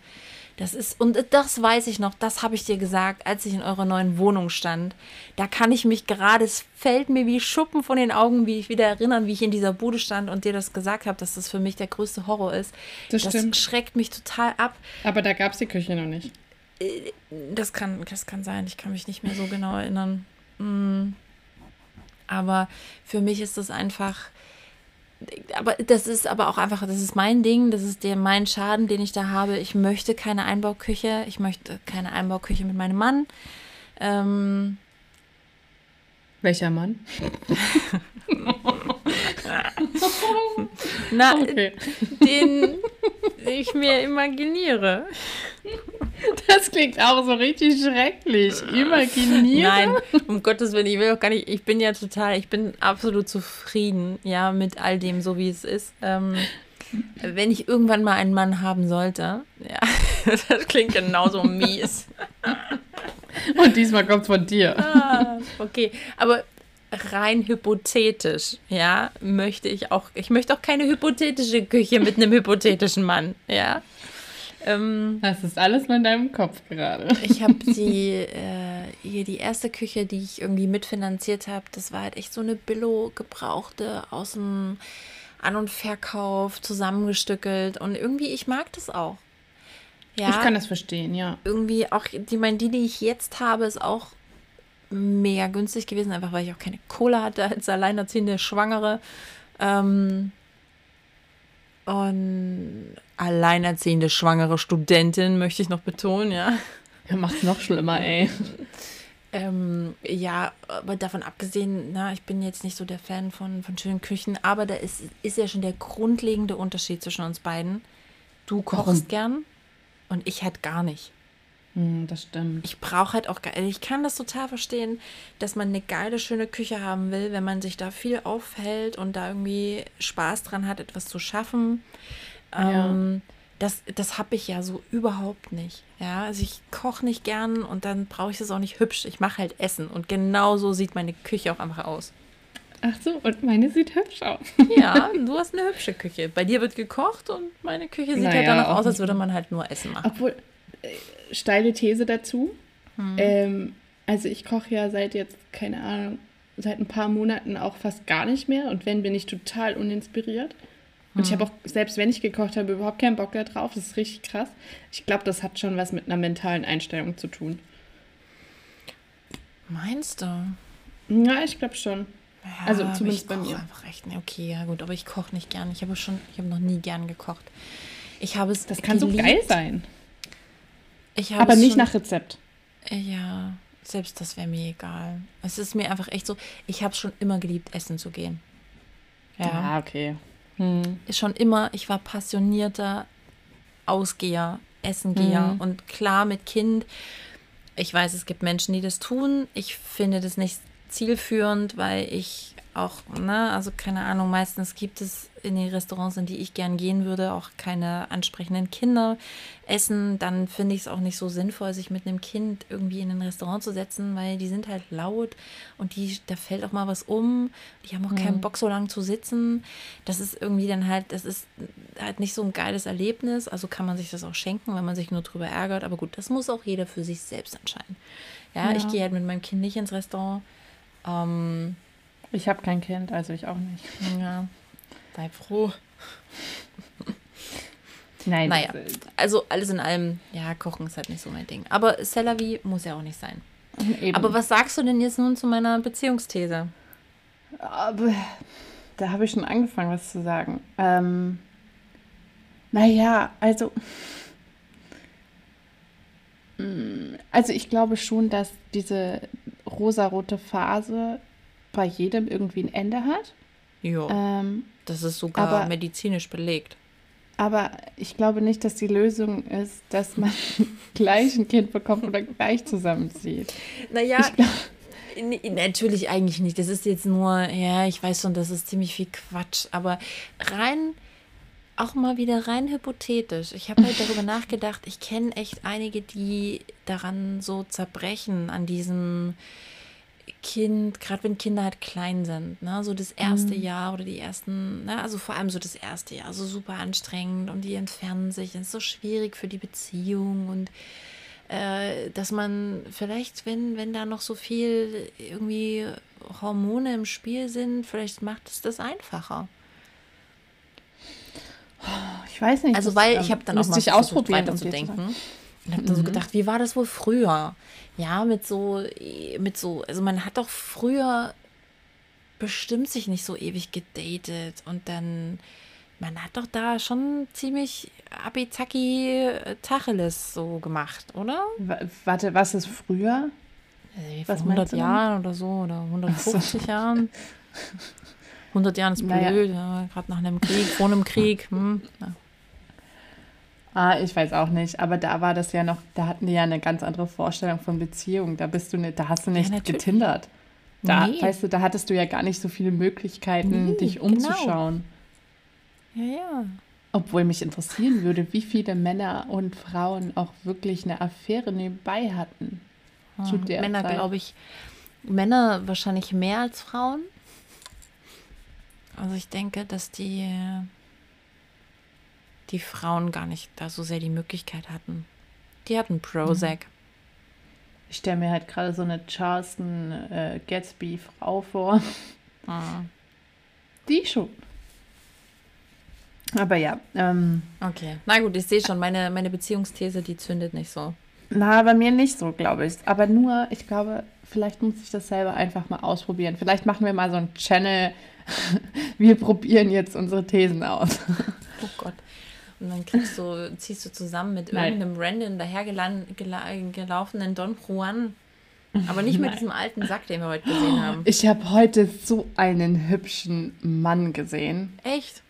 Das ist, und das weiß ich noch, das habe ich dir gesagt, als ich in eurer neuen Wohnung stand. Da kann ich mich gerade, es fällt mir wie Schuppen von den Augen, wie ich wieder erinnern, wie ich in dieser Bude stand und dir das gesagt habe, dass das für mich der größte Horror ist. Das, das stimmt. schreckt mich total ab. Aber da gab es die Küche noch nicht. Äh, das kann, das kann sein, ich kann mich nicht mehr so genau erinnern. Mm. Aber für mich ist das einfach aber das ist aber auch einfach, das ist mein Ding, das ist der mein Schaden, den ich da habe. Ich möchte keine Einbauküche, ich möchte keine Einbauküche mit meinem Mann. Ähm, Welcher Mann? *laughs* *laughs* Na, okay. den ich mir imaginiere. Das klingt auch so richtig schrecklich. Imaginieren. Nein, um Gottes Willen, ich will auch gar nicht, ich bin ja total, ich bin absolut zufrieden, ja, mit all dem, so wie es ist. Ähm, wenn ich irgendwann mal einen Mann haben sollte, ja, *laughs* das klingt genauso mies. Und diesmal kommt es von dir. Ah, okay, aber rein hypothetisch, ja, möchte ich auch, ich möchte auch keine hypothetische Küche mit einem hypothetischen Mann, ja. Ähm, das ist alles nur in deinem Kopf gerade. Ich habe die, äh, hier die erste Küche, die ich irgendwie mitfinanziert habe, das war halt echt so eine Billo gebrauchte aus dem An- und Verkauf zusammengestückelt und irgendwie, ich mag das auch. Ja, ich kann das verstehen, ja. Irgendwie auch, die, mein, die, die ich jetzt habe, ist auch mega günstig gewesen, einfach weil ich auch keine Kohle hatte als alleinerziehende Schwangere. Ähm, und alleinerziehende schwangere Studentin, möchte ich noch betonen, ja. Ja, macht's noch schlimmer, ey. Ähm, ja, aber davon abgesehen, na, ich bin jetzt nicht so der Fan von, von schönen Küchen, aber da ist, ist ja schon der grundlegende Unterschied zwischen uns beiden. Du kochst Warum? gern und ich halt gar nicht. Hm, das stimmt. Ich brauche halt auch, ich kann das total verstehen, dass man eine geile, schöne Küche haben will, wenn man sich da viel aufhält und da irgendwie Spaß dran hat, etwas zu schaffen. Ja. Ähm, das das habe ich ja so überhaupt nicht. Ja, also ich koche nicht gern und dann brauche ich das auch nicht hübsch. Ich mache halt Essen und genau so sieht meine Küche auch einfach aus. Ach so, und meine sieht hübsch aus. ja, *laughs* du hast eine hübsche Küche. Bei dir wird gekocht und meine Küche sieht naja, halt danach aus, als würde man halt nur Essen machen. Obwohl, steile These dazu. Hm. Ähm, also ich koche ja seit jetzt, keine Ahnung, seit ein paar Monaten auch fast gar nicht mehr. Und wenn, bin ich total uninspiriert. Und ich habe auch, selbst wenn ich gekocht habe, überhaupt keinen Bock da drauf. Das ist richtig krass. Ich glaube, das hat schon was mit einer mentalen Einstellung zu tun. Meinst du? Ja, ich glaube schon. Ja, also zumindest bei mir. Einfach echt, okay, ja gut, aber ich koche nicht gern. Ich habe schon, ich habe noch nie gern gekocht. Ich habe es. Das kann geliebt. so geil sein. Aber nicht nach Rezept. Ja, selbst das wäre mir egal. Es ist mir einfach echt so. Ich habe es schon immer geliebt, essen zu gehen. Ja, ja okay. Hm. Schon immer, ich war passionierter Ausgeher, Essengeher hm. und klar mit Kind. Ich weiß, es gibt Menschen, die das tun. Ich finde das nicht zielführend, weil ich auch, ne, also keine Ahnung, meistens gibt es in den Restaurants, in die ich gern gehen würde, auch keine ansprechenden Kinder essen. Dann finde ich es auch nicht so sinnvoll, sich mit einem Kind irgendwie in ein Restaurant zu setzen, weil die sind halt laut und die, da fällt auch mal was um. Die haben auch mhm. keinen Bock, so lange zu sitzen. Das ist irgendwie dann halt, das ist halt nicht so ein geiles Erlebnis. Also kann man sich das auch schenken, wenn man sich nur drüber ärgert. Aber gut, das muss auch jeder für sich selbst entscheiden. Ja, ja. ich gehe halt mit meinem Kind nicht ins Restaurant. Ähm, ich habe kein Kind, also ich auch nicht. Ja, sei froh. *laughs* Nein. Naja, also alles in allem, ja, Kochen ist halt nicht so mein Ding. Aber Celery muss ja auch nicht sein. *laughs* Eben. Aber was sagst du denn jetzt nun zu meiner Beziehungsthese? Aber, da habe ich schon angefangen, was zu sagen. Ähm, naja, also. Mm, also ich glaube schon, dass diese rosarote Phase bei jedem irgendwie ein Ende hat. Ja. Ähm, das ist sogar aber, medizinisch belegt. Aber ich glaube nicht, dass die Lösung ist, dass man *laughs* gleich ein Kind bekommt oder gleich zusammenzieht. Naja, natürlich eigentlich nicht. Das ist jetzt nur, ja, ich weiß schon, das ist ziemlich viel Quatsch. Aber rein, auch mal wieder rein hypothetisch. Ich habe halt darüber *laughs* nachgedacht, ich kenne echt einige, die daran so zerbrechen, an diesem Kind, gerade wenn Kinder halt klein sind, ne, so das erste Mhm. Jahr oder die ersten, ne, also vor allem so das erste Jahr, so super anstrengend und die entfernen sich, es ist so schwierig für die Beziehung und äh, dass man vielleicht, wenn, wenn da noch so viel irgendwie Hormone im Spiel sind, vielleicht macht es das einfacher. Ich weiß nicht. Also das, weil ähm, ich habe dann auch müsste mal ich versucht, ausprobieren, weiterzudenken und habe dann so Mhm. gedacht, wie war das wohl früher? Ja, mit so, mit so, also man hat doch früher bestimmt sich nicht so ewig gedatet und dann, man hat doch da schon ziemlich Abizacki äh, Tacheles so gemacht, oder? Wa- Warte, was ist früher? Also Was vor meinst 100 du Jahren oder so oder 150 Jahren. *laughs* 100 Jahren ist Naja. blöd, ja, gerade nach einem Krieg, vor einem Krieg. Hm, ja. Ah, ich weiß auch nicht, aber da war das ja noch, da hatten die ja eine ganz andere Vorstellung von Beziehung. Da bist du nicht, da hast du nicht natürlich. getindert. Da, Nee. weißt du, da hattest du ja gar nicht so viele Möglichkeiten, Nee, dich genau. umzuschauen. ja, ja. Obwohl mich interessieren würde, wie viele Männer und Frauen auch wirklich eine Affäre nebenbei hatten. Zu Hm, der Männer, glaube ich, Männer wahrscheinlich mehr als Frauen. Also ich denke, dass die, die Frauen gar nicht da so sehr die Möglichkeit hatten. Die hatten Prozac. Ich stelle mir halt gerade so eine Charleston äh, Gatsby-Frau vor. Hm. Die schon. Aber ja, ähm, Okay. Na gut, ich sehe schon, meine, meine Beziehungsthese, die zündet nicht so. na, bei mir nicht so, glaube ich. Aber nur, ich glaube, vielleicht muss ich das selber einfach mal ausprobieren. Vielleicht machen wir mal so einen Channel. *laughs* Wir probieren jetzt unsere Thesen aus. Oh Gott. Und dann kriegst du, ziehst du zusammen mit Nein. irgendeinem random dahergelaufenen Don Juan. Aber nicht mit Nein. diesem alten Sack, den wir heute gesehen haben. Ich habe heute so einen hübschen Mann gesehen. Echt?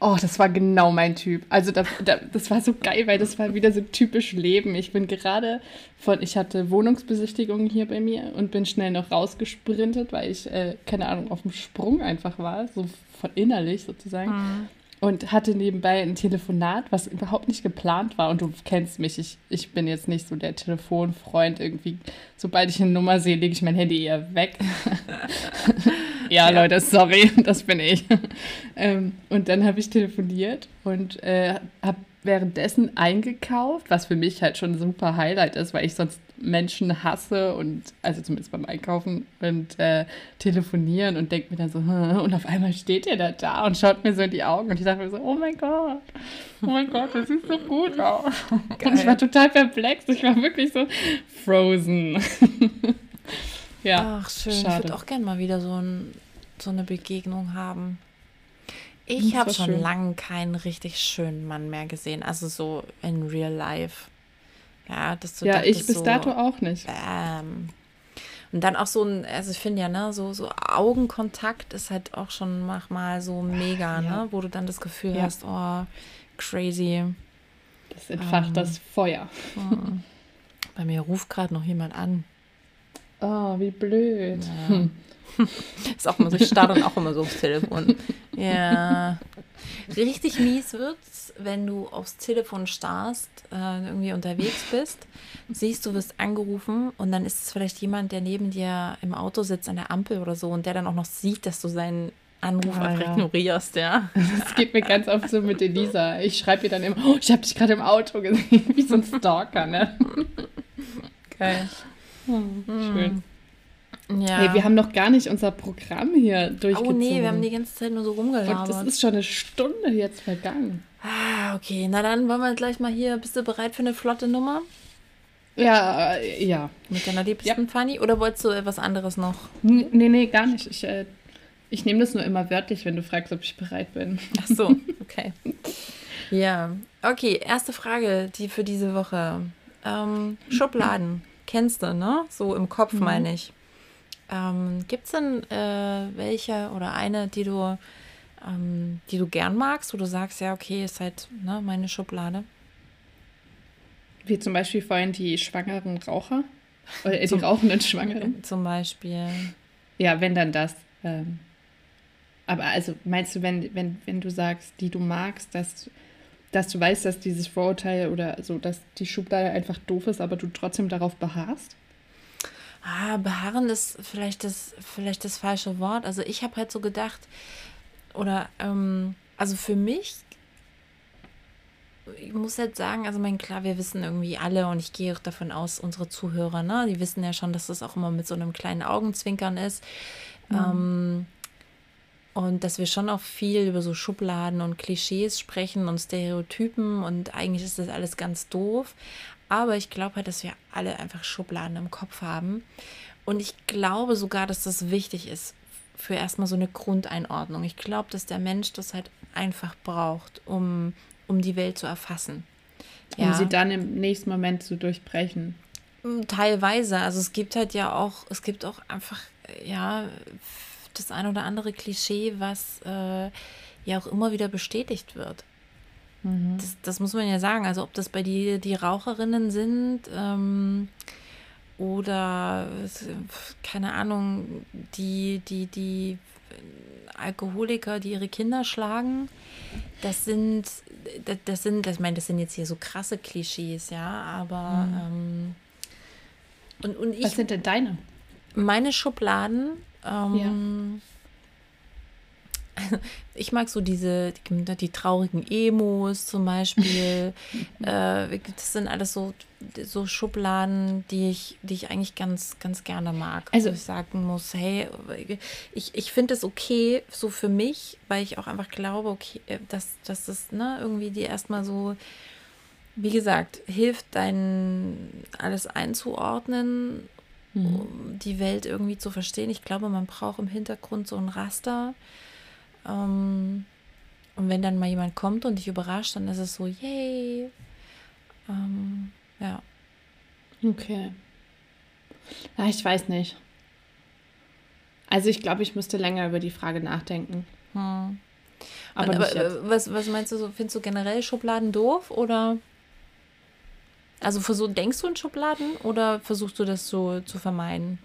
Oh, das war genau mein Typ. Also da, da, das war so geil, weil das war wieder so typisch Leben. Ich bin gerade von, ich hatte Wohnungsbesichtigung hier bei mir und bin schnell noch rausgesprintet, weil ich, äh, keine Ahnung, auf dem Sprung einfach war, so von innerlich sozusagen. Hm. Und hatte nebenbei ein Telefonat, was überhaupt nicht geplant war. Und du kennst mich, ich, ich bin jetzt nicht so der Telefonfreund irgendwie. Sobald ich eine Nummer sehe, lege ich mein Handy eher weg. *laughs* ja, Leute, sorry, *laughs* das bin ich. ähm, und dann habe ich telefoniert und äh, habe währenddessen eingekauft, was für mich halt schon ein super Highlight ist, weil ich sonst Menschen hasse und, also zumindest beim Einkaufen und äh, telefonieren und denke mir dann so, "Hm", und auf einmal steht er da da und schaut mir so in die Augen und ich dachte mir so, oh mein Gott, oh mein Gott, das sieht so gut aus. Und ich war total perplex, ich war wirklich so frozen. *laughs* ja, Ach, schön. Ich schade. würde auch gerne mal wieder so, ein, so eine Begegnung haben. Das Ich habe schon schön. lange keinen richtig schönen Mann mehr gesehen. Also so in real life. Ja, dass du ja ich bis so, dato auch nicht. Ähm, und dann auch so ein, also ich finde ja, ne, so, so Augenkontakt ist halt auch schon manchmal so mega, Ja. ne, wo du dann das Gefühl Ja. hast, oh, crazy. Das entfacht Ähm. das Feuer. Hm. Bei mir ruft gerade noch jemand an. Oh, wie blöd. Ja. *laughs* Ist auch immer so, ich starre dann auch immer so aufs Telefon. Ja. Richtig mies wird's, wenn du aufs Telefon starrst, äh, irgendwie unterwegs bist, siehst, du wirst angerufen und dann ist es vielleicht jemand, der neben dir im Auto sitzt an der Ampel oder so und der dann auch noch sieht, dass du seinen Anruf Ah, einfach ja. ignorierst, ja. Das geht mir ganz oft so mit Elisa. Ich schreibe ihr dann immer, oh, ich habe dich gerade im Auto gesehen, *laughs* wie so ein Stalker, ne? Geil. Schön. Ja. Hey, wir haben noch gar nicht unser Programm hier oh durchgezogen. nee, wir haben die ganze Zeit nur so Und das rumgelabert. ist schon eine Stunde jetzt vergangen. Ah, okay. Na dann wollen wir gleich mal hier. Bist du bereit für eine flotte Nummer? Ja, äh, ja. Mit deiner liebsten Fanny? Oder wolltest du etwas anderes noch? Nee, nee, gar nicht. Ich, äh, ich nehme das nur immer wörtlich, wenn du fragst, ob ich bereit bin. Ach so, okay. *laughs* Ja, okay. Erste Frage, die für diese Woche. Ähm, Schubladen. Kennst du, ne? So im Kopf Mhm. meine ich. Ähm, Gibt es denn äh, welche oder eine, die du, ähm, die du gern magst, wo du sagst, ja, okay, ist halt ne, meine Schublade? Wie zum Beispiel vorhin die schwangeren Raucher. Oder äh, die rauchenden Schwangeren. *laughs* Zum Beispiel. Ja, wenn dann das. Ähm, aber also meinst du, wenn, wenn, wenn du sagst, die du magst, dass, dass du weißt, dass dieses Vorurteil oder so, dass die Schublade einfach doof ist, aber du trotzdem darauf beharrst? ah, beharren ist vielleicht das, vielleicht das falsche Wort. Also ich habe halt so gedacht, oder ähm, also für mich, ich muss jetzt sagen, also mein klar, wir wissen irgendwie alle und ich gehe auch davon aus, unsere Zuhörer, ne, die wissen ja schon, dass das auch immer mit so einem kleinen Augenzwinkern ist. Mhm. Ähm, und dass wir schon auch viel über so Schubladen und Klischees sprechen und Stereotypen und eigentlich ist das alles ganz doof. Aber ich glaube halt, dass wir alle einfach Schubladen im Kopf haben. Und ich glaube sogar, dass das wichtig ist für erstmal so eine Grundeinordnung. Ich glaube, dass der Mensch das halt einfach braucht, um, um die Welt zu erfassen. Um ja. sie dann im nächsten Moment zu durchbrechen. Teilweise. Also es gibt halt ja auch, es gibt auch einfach, ja, das ein oder andere Klischee, was äh, ja auch immer wieder bestätigt wird. Mhm. Das, das, muss man ja sagen. Also ob das bei dir die Raucherinnen sind ähm, oder keine Ahnung, die, die, die Alkoholiker, die ihre Kinder schlagen, das sind, das, das sind, ich meine, das sind jetzt hier so krasse Klischees, ja, aber mhm. ähm, und, und ich, Was sind denn deine? Meine Schubladen ähm, ja. Ich mag so diese, die, die traurigen Emos zum Beispiel. *laughs* äh, das sind alles so, so Schubladen, die ich, die ich eigentlich ganz, ganz gerne mag. Also ich sagen muss, hey, ich, ich finde es okay, so für mich, weil ich auch einfach glaube, okay, äh, dass, dass das ne, irgendwie die erstmal so, wie gesagt, hilft, dein alles einzuordnen mhm. um die Welt irgendwie zu verstehen. Ich glaube, man braucht im Hintergrund so ein Raster. Ähm, und wenn dann mal jemand kommt und dich überrascht, dann ist es so, yay. Ähm, ja. Okay. Ja, ich weiß nicht. Also ich glaube, ich müsste länger über die Frage nachdenken. Hm. Aber, aber was, was meinst du so? Findest du generell Schubladen doof oder? Also versuch, denkst du in Schubladen oder versuchst du das so zu vermeiden?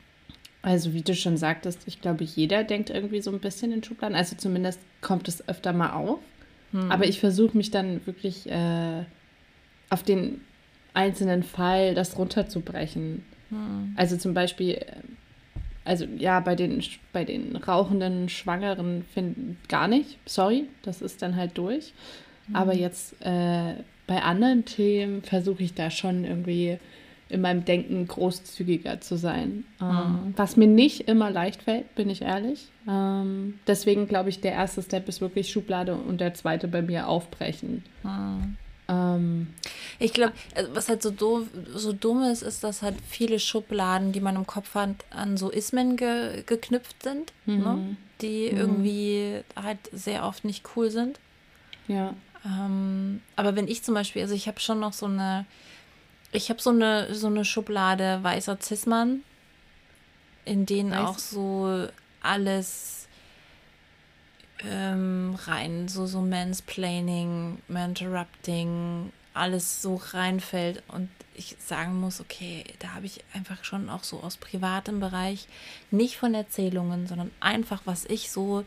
Also wie du schon sagtest, ich glaube, jeder denkt irgendwie so ein bisschen in Schubladen. Also zumindest kommt es öfter mal auf. Hm. Aber ich versuche mich dann wirklich äh, auf den einzelnen Fall das runterzubrechen. Hm. Also zum Beispiel, äh, also ja, bei den, bei den rauchenden Schwangeren find, gar nicht. Sorry, das ist dann halt durch. Hm. Aber jetzt äh, bei anderen Themen versuche ich da schon irgendwie in meinem Denken großzügiger zu sein. Mhm. Was mir nicht immer leicht fällt, bin ich ehrlich. Ähm, deswegen glaube ich, der erste Step ist wirklich Schublade und der zweite bei mir aufbrechen. Mhm. Ähm, ich glaube, also was halt so, doof, so dumm ist, ist, dass halt viele Schubladen, die man im Kopf hat, an so Ismen ge, geknüpft sind, ne? mhm. ne? die mhm. irgendwie halt sehr oft nicht cool sind. Ja. Ähm, aber wenn ich zum Beispiel, also ich habe schon noch so eine, ich habe so eine, so eine Schublade weißer Cis-Mann, in denen Weiß. auch so alles ähm, rein, so, so Mansplaining, Interrupting, alles so reinfällt und ich sagen muss, okay, da habe ich einfach schon auch so aus privatem Bereich, nicht von Erzählungen, sondern einfach, was ich so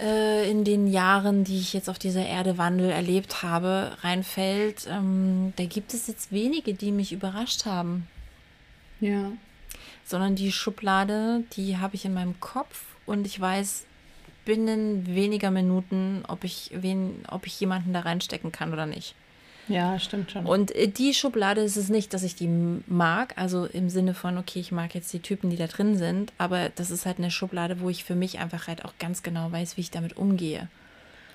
äh, in den Jahren, die ich jetzt auf dieser Erde Wandel erlebt habe, reinfällt, ähm, da gibt es jetzt wenige, die mich überrascht haben. Ja. Sondern die Schublade, die habe ich in meinem Kopf und ich weiß binnen weniger Minuten, ob ich, wen, ob ich jemanden da reinstecken kann oder nicht. Ja, stimmt schon. Und äh, die Schublade ist es nicht, dass ich die mag, also im Sinne von, okay, ich mag jetzt die Typen, die da drin sind, aber das ist halt eine Schublade, wo ich für mich einfach halt auch ganz genau weiß, wie ich damit umgehe.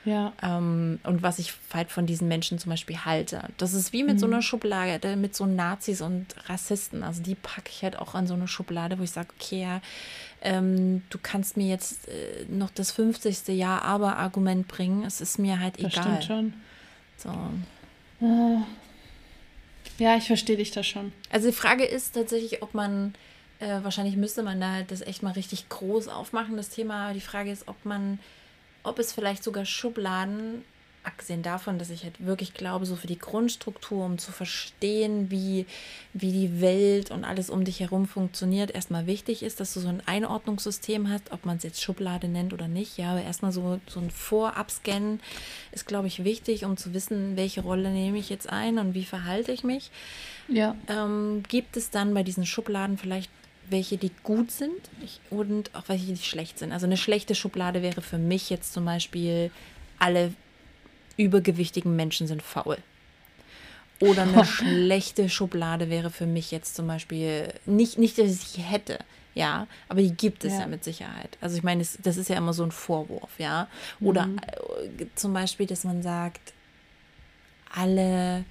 Ja. Ähm, und was ich halt von diesen Menschen zum Beispiel halte. Das ist wie mit mhm. so einer Schublade, mit so Nazis und Rassisten. Also die packe ich halt auch an so eine Schublade, wo ich sage, okay, ja, ähm, du kannst mir jetzt äh, noch das 50. Jahr aber Argument bringen. Es ist mir halt egal. Das stimmt schon. So. Ja, ich verstehe dich da schon. Also die Frage ist tatsächlich, ob man, äh, wahrscheinlich müsste man da das echt mal richtig groß aufmachen, das Thema. Die Frage ist, ob man, ob es vielleicht sogar Schubladen abgesehen davon, dass ich halt wirklich glaube, so für die Grundstruktur, um zu verstehen, wie, wie die Welt und alles um dich herum funktioniert, erstmal wichtig ist, dass du so ein Einordnungssystem hast, ob man es jetzt Schublade nennt oder nicht. Ja, aber erstmal so, so ein Vorabscannen ist, glaube ich, wichtig, um zu wissen, welche Rolle nehme ich jetzt ein und wie verhalte ich mich. Ja. Ähm, gibt es dann bei diesen Schubladen vielleicht welche, die gut sind und auch welche, die schlecht sind. Also eine schlechte Schublade wäre für mich jetzt zum Beispiel alle übergewichtigen Menschen sind faul. Oder eine *laughs* schlechte Schublade wäre für mich jetzt zum Beispiel nicht, nicht, dass ich sie hätte, ja, aber die gibt es ja, ja mit Sicherheit. Also ich meine, das ist ja immer so ein Vorwurf, ja. Oder mhm. Äh, zum Beispiel, dass man sagt, alle,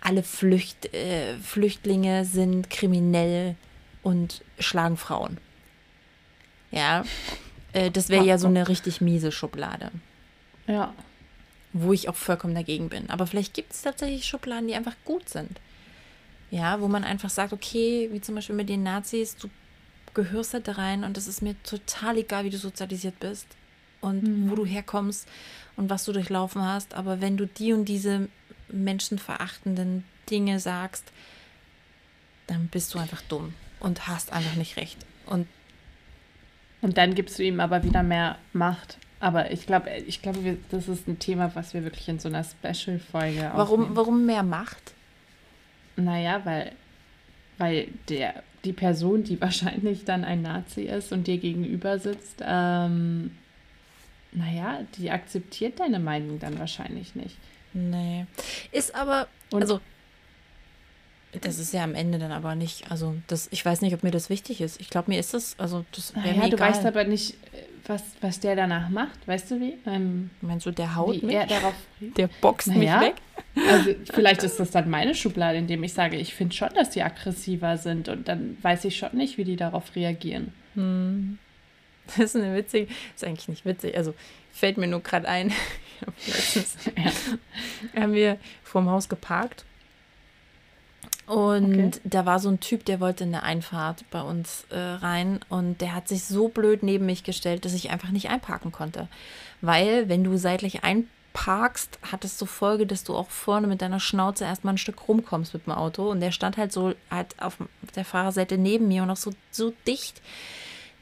alle Flücht, äh, Flüchtlinge sind kriminell und schlagen Frauen. Ja, äh, das wäre ja so eine richtig miese Schublade. Ja wo ich auch vollkommen dagegen bin. Aber vielleicht gibt es tatsächlich Schubladen, die einfach gut sind. Ja, wo man einfach sagt, okay, wie zum Beispiel mit den Nazis, du gehörst da rein und es ist mir total egal, wie du sozialisiert bist und mhm. wo du herkommst und was du durchlaufen hast. Aber wenn du die und diese menschenverachtenden Dinge sagst, dann bist du einfach dumm und hast einfach nicht recht. Und, und dann gibst du ihm aber wieder mehr Macht. Aber ich glaube, ich glaube, das ist ein Thema, was wir wirklich in so einer Special-Folge Warum, warum mehr Macht? Naja, weil, weil der, die Person, die *laughs* wahrscheinlich dann ein Nazi ist und dir gegenüber sitzt, ähm, naja, die akzeptiert deine Meinung dann wahrscheinlich nicht. Nee. Ist aber, und also das ist ja am Ende dann aber nicht, also das, ich weiß nicht, ob mir das wichtig ist. Ich glaube, mir ist das, also das wäre naja, du weißt aber nicht, was, was der danach macht, weißt du wie? Ähm, Meinst du, der haut mich? darauf, der boxt naja, mich weg? Also vielleicht ist *laughs* das dann meine Schublade, indem ich sage, ich finde schon, dass die aggressiver sind und dann weiß ich schon nicht, wie die darauf reagieren. Hm. Das ist eine witzige, ist eigentlich nicht witzig, also fällt mir nur gerade ein, *laughs* letztens *laughs* ja. haben wir vorm Haus geparkt und okay. da war so ein Typ, der wollte in der Einfahrt bei uns äh, rein und der hat sich so blöd neben mich gestellt, dass ich einfach nicht einparken konnte. Weil, wenn du seitlich einparkst, hat es zur Folge, dass du auch vorne mit deiner Schnauze erstmal ein Stück rumkommst mit dem Auto. Und der stand halt so halt auf der Fahrerseite neben mir und auch so, so dicht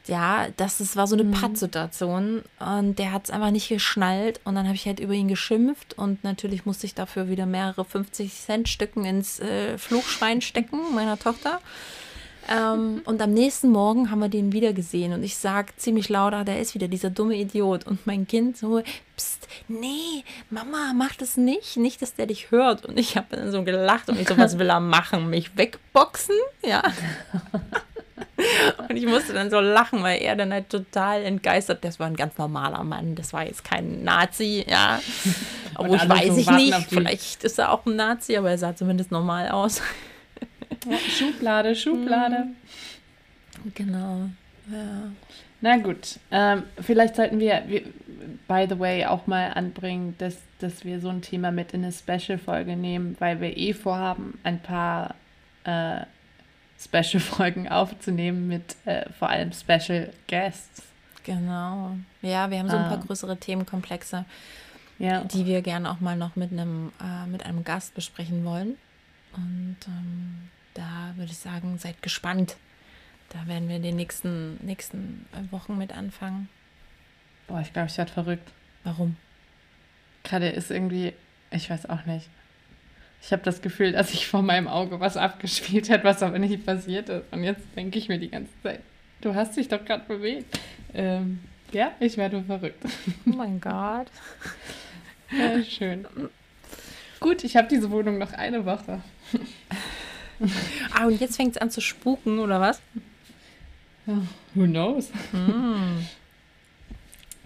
ja, das, das war so eine mhm. Pattsituation und der hat es einfach nicht geschnallt und dann habe ich halt über ihn geschimpft und natürlich musste ich dafür wieder mehrere 50 Cent Stücken ins äh, Fluchschwein stecken meiner Tochter. Ähm, *laughs* und am nächsten Morgen haben wir den wieder gesehen und ich sage ziemlich laut, ah, der ist wieder dieser dumme Idiot. Und mein Kind so, pst, nee, Mama, mach das nicht, nicht, dass der dich hört. Und ich habe dann so gelacht und ich so, was will er machen? Mich wegboxen? Ja. *laughs* Und ich musste dann so lachen, weil er dann halt total entgeistert, das war ein ganz normaler Mann, das war jetzt kein Nazi, ja. *laughs* Obwohl ich weiß so ich nicht, vielleicht ist er auch ein Nazi, aber er sah zumindest normal aus. Ja, Schublade, Schublade. Genau, ja. Na gut, ähm, vielleicht sollten wir, wir, by the way, auch mal anbringen, dass, dass wir so ein Thema mit in eine Special-Folge nehmen, weil wir eh vorhaben, ein paar äh, Special-Folgen *laughs* aufzunehmen mit äh, vor allem Special Guests. Genau. Ja, wir haben so ein paar ah. größere Themenkomplexe, ja. die wir gerne auch mal noch mit einem, äh, mit einem Gast besprechen wollen. Und ähm, da würde ich sagen, seid gespannt. Da werden wir in den nächsten, nächsten Wochen mit anfangen. Boah, ich glaube, ich werde verrückt. Warum? Gerade ist irgendwie, ich weiß auch nicht. Ich habe das Gefühl, dass sich vor meinem Auge was abgespielt hat, was aber nicht passiert ist. Und jetzt denke ich mir die ganze Zeit, du hast dich doch gerade bewegt. Ähm, ja, ich werde verrückt. Oh mein Gott. *laughs* Ja, schön. Gut, ich habe diese Wohnung noch eine Woche. ah, und jetzt fängt es an zu spuken, oder was? Who knows? Mm.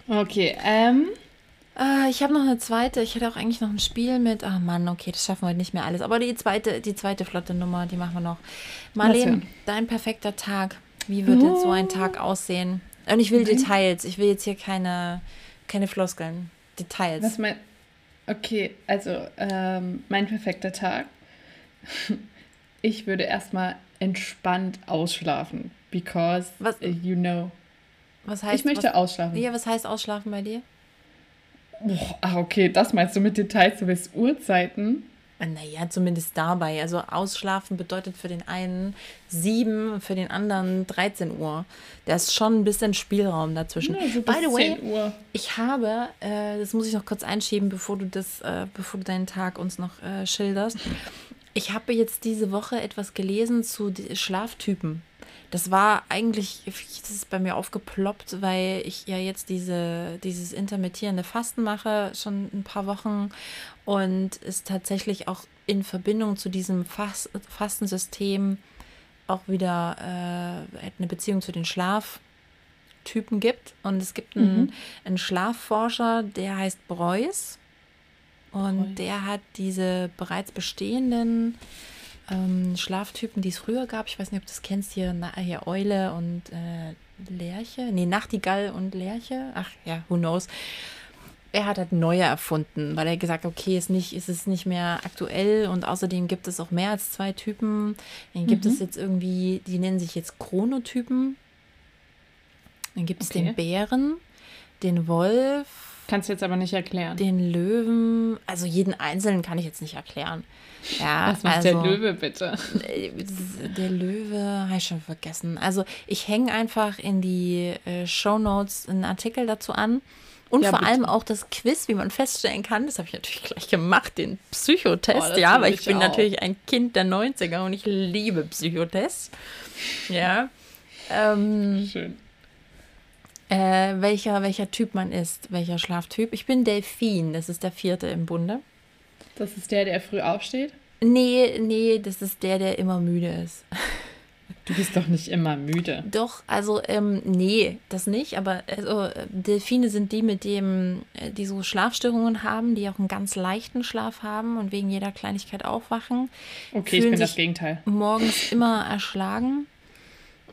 Okay, ähm, äh, ich habe noch eine zweite. Ich hätte auch eigentlich noch ein Spiel mit. Ah Mann, okay, das schaffen wir heute nicht mehr alles. Aber die zweite, die zweite flotte Nummer, die machen wir noch. Marlene, dein perfekter Tag. Wie würde oh. so ein Tag aussehen? Und ich will Nein. Details. Ich will jetzt hier keine, keine Floskeln. Details. Was mein. Okay, also ähm, mein perfekter Tag. *laughs* Ich würde erstmal entspannt ausschlafen. Because, was, you know. Was heißt, ich möchte was, ausschlafen. Ja, was heißt ausschlafen bei dir? Boah, ach, okay, das meinst du mit Details, du willst Uhrzeiten? Naja, zumindest dabei. Also ausschlafen bedeutet für den einen 7, für den anderen 13 Uhr. Da ist schon ein bisschen Spielraum dazwischen. Ja, so By the way, 10 Uhr. ich habe, äh, das muss ich noch kurz einschieben, bevor du das, äh, bevor du deinen Tag uns noch äh, schilderst. Ich habe jetzt diese Woche etwas gelesen zu Schlaftypen. Das war eigentlich, das ist bei mir aufgeploppt, weil ich ja jetzt diese, dieses intermittierende Fasten mache, schon ein paar Wochen und es tatsächlich auch in Verbindung zu diesem Fas Fastensystem auch wieder äh, eine Beziehung zu den Schlaftypen gibt. Und es gibt einen, Mhm. einen Schlafforscher, der heißt Breuß. Und Preuß. der hat diese bereits bestehenden ähm, Schlaftypen, die es früher gab, ich weiß nicht, ob du das kennst, hier, na, hier Eule und äh, Lerche, nee, Nachtigall und Lerche, ach ja, who knows. Er hat halt neue erfunden, weil er gesagt hat, okay, ist, nicht, ist es nicht mehr aktuell und außerdem gibt es auch mehr als zwei Typen. Dann gibt es jetzt irgendwie, die nennen sich jetzt Chronotypen. Dann gibt es Okay. den Bären, den Wolf, Kannst du jetzt aber nicht erklären. den Löwen. Also jeden einzelnen kann ich jetzt nicht erklären. Ja, Was macht also, der Löwe bitte? äh, Der Löwe, habe ich schon vergessen. Also ich hänge einfach in die äh, Show Notes einen Artikel dazu an. Und Ja, vor bitte. allem auch das Quiz, wie man feststellen kann. Das habe ich natürlich gleich gemacht, den Oh, Psychotest, das ja, weil ich ich bin auch. natürlich ein Kind der 90er und ich liebe Psychotests. Ja. *laughs* Ähm, Schön. Äh, welcher, welcher Typ man ist, welcher Schlaftyp. Ich bin Delfin, das ist der vierte im Bunde. Das ist der, der früh aufsteht? Nee, nee, das ist der, der immer müde ist. *laughs* Du bist doch nicht immer müde. Doch, also, ähm, nee, das nicht, aber also, Delfine sind die, mit dem, äh, die so Schlafstörungen haben, die auch einen ganz leichten Schlaf haben und wegen jeder Kleinigkeit aufwachen. Okay, ich bin das Gegenteil. Morgens immer erschlagen.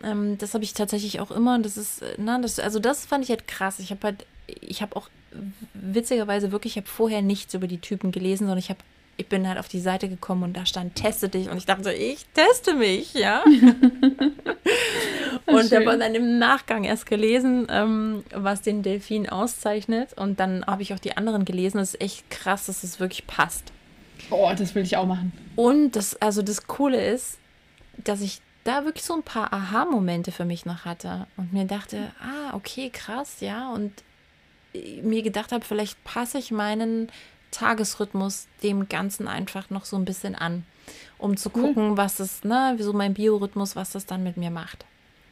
Ähm, das habe ich tatsächlich auch immer. und Das ist, äh, na, das, also das fand ich halt krass. Ich habe halt, ich habe auch witzigerweise wirklich, ich habe vorher nichts über die Typen gelesen, sondern ich habe ich bin halt auf die Seite gekommen und da stand, teste dich. Und ich dachte, so, ich teste mich, ja. *laughs* und habe dann im Nachgang erst gelesen, ähm, was den Delfin auszeichnet. Und dann habe ich auch die anderen gelesen. Das ist echt krass, dass es wirklich passt. Oh, das will ich auch machen. Und das, also das Coole ist, dass ich da wirklich so ein paar Aha-Momente für mich noch hatte und mir dachte, ah, okay, krass, ja. Und mir gedacht habe, vielleicht passe ich meinen Tagesrhythmus dem Ganzen einfach noch so ein bisschen an, um zu Cool. gucken, was das, ne, so mein Biorhythmus, was das dann mit mir macht.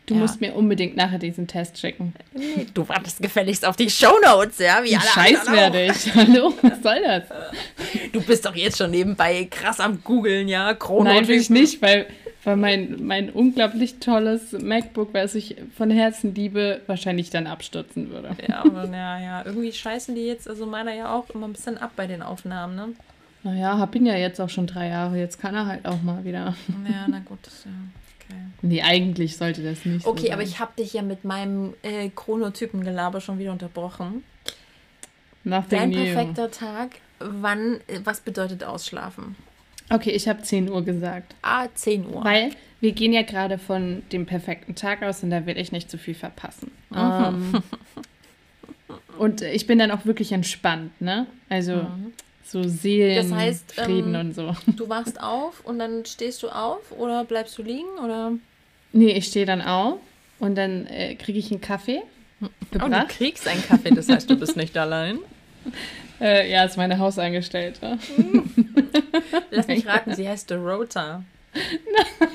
Du Ja. musst mir unbedingt nachher diesen Test schicken. Nee, du wartest gefälligst auf die Shownotes, ja, wie alle Scheiß werde ich. *laughs* Hallo, was soll das? Du bist doch jetzt schon nebenbei krass am googeln, ja, Chrono. Nein, ich nicht, weil, weil mein, mein unglaublich tolles MacBook, was ich von Herzen liebe, wahrscheinlich dann abstürzen würde. Ja, aber ja, ja, irgendwie scheißen die jetzt, also meiner ja auch immer ein bisschen ab bei den Aufnahmen, ne? Naja, hab ihn ja jetzt auch schon drei Jahre. Jetzt kann er halt auch mal wieder. Ja, na gut, das, ja, okay. Nee, eigentlich sollte das nicht so Okay, aber sein. ich habe dich ja mit meinem äh, Chronotypen-Gelaber schon wieder unterbrochen. Nothing Dein perfekter Tag, wann, äh, was bedeutet ausschlafen? Okay, ich habe 10 Uhr gesagt. Ah, 10 Uhr. Weil wir gehen ja gerade von dem perfekten Tag aus und da will ich nicht zu viel verpassen. Mhm. Ähm, *laughs* und ich bin dann auch wirklich entspannt, ne? Also so Seelen, Mhm. Das heißt, Frieden ähm, und so. *laughs* Du wachst auf und dann stehst du auf oder bleibst du liegen oder? Nee, ich stehe dann auf und dann äh, kriege ich einen Kaffee Oh, du gebracht. kriegst einen Kaffee, das heißt, du bist nicht *laughs* allein. Äh, ja, ist meine Hausangestellte. Lass mich *laughs* raten, sie heißt Dorota.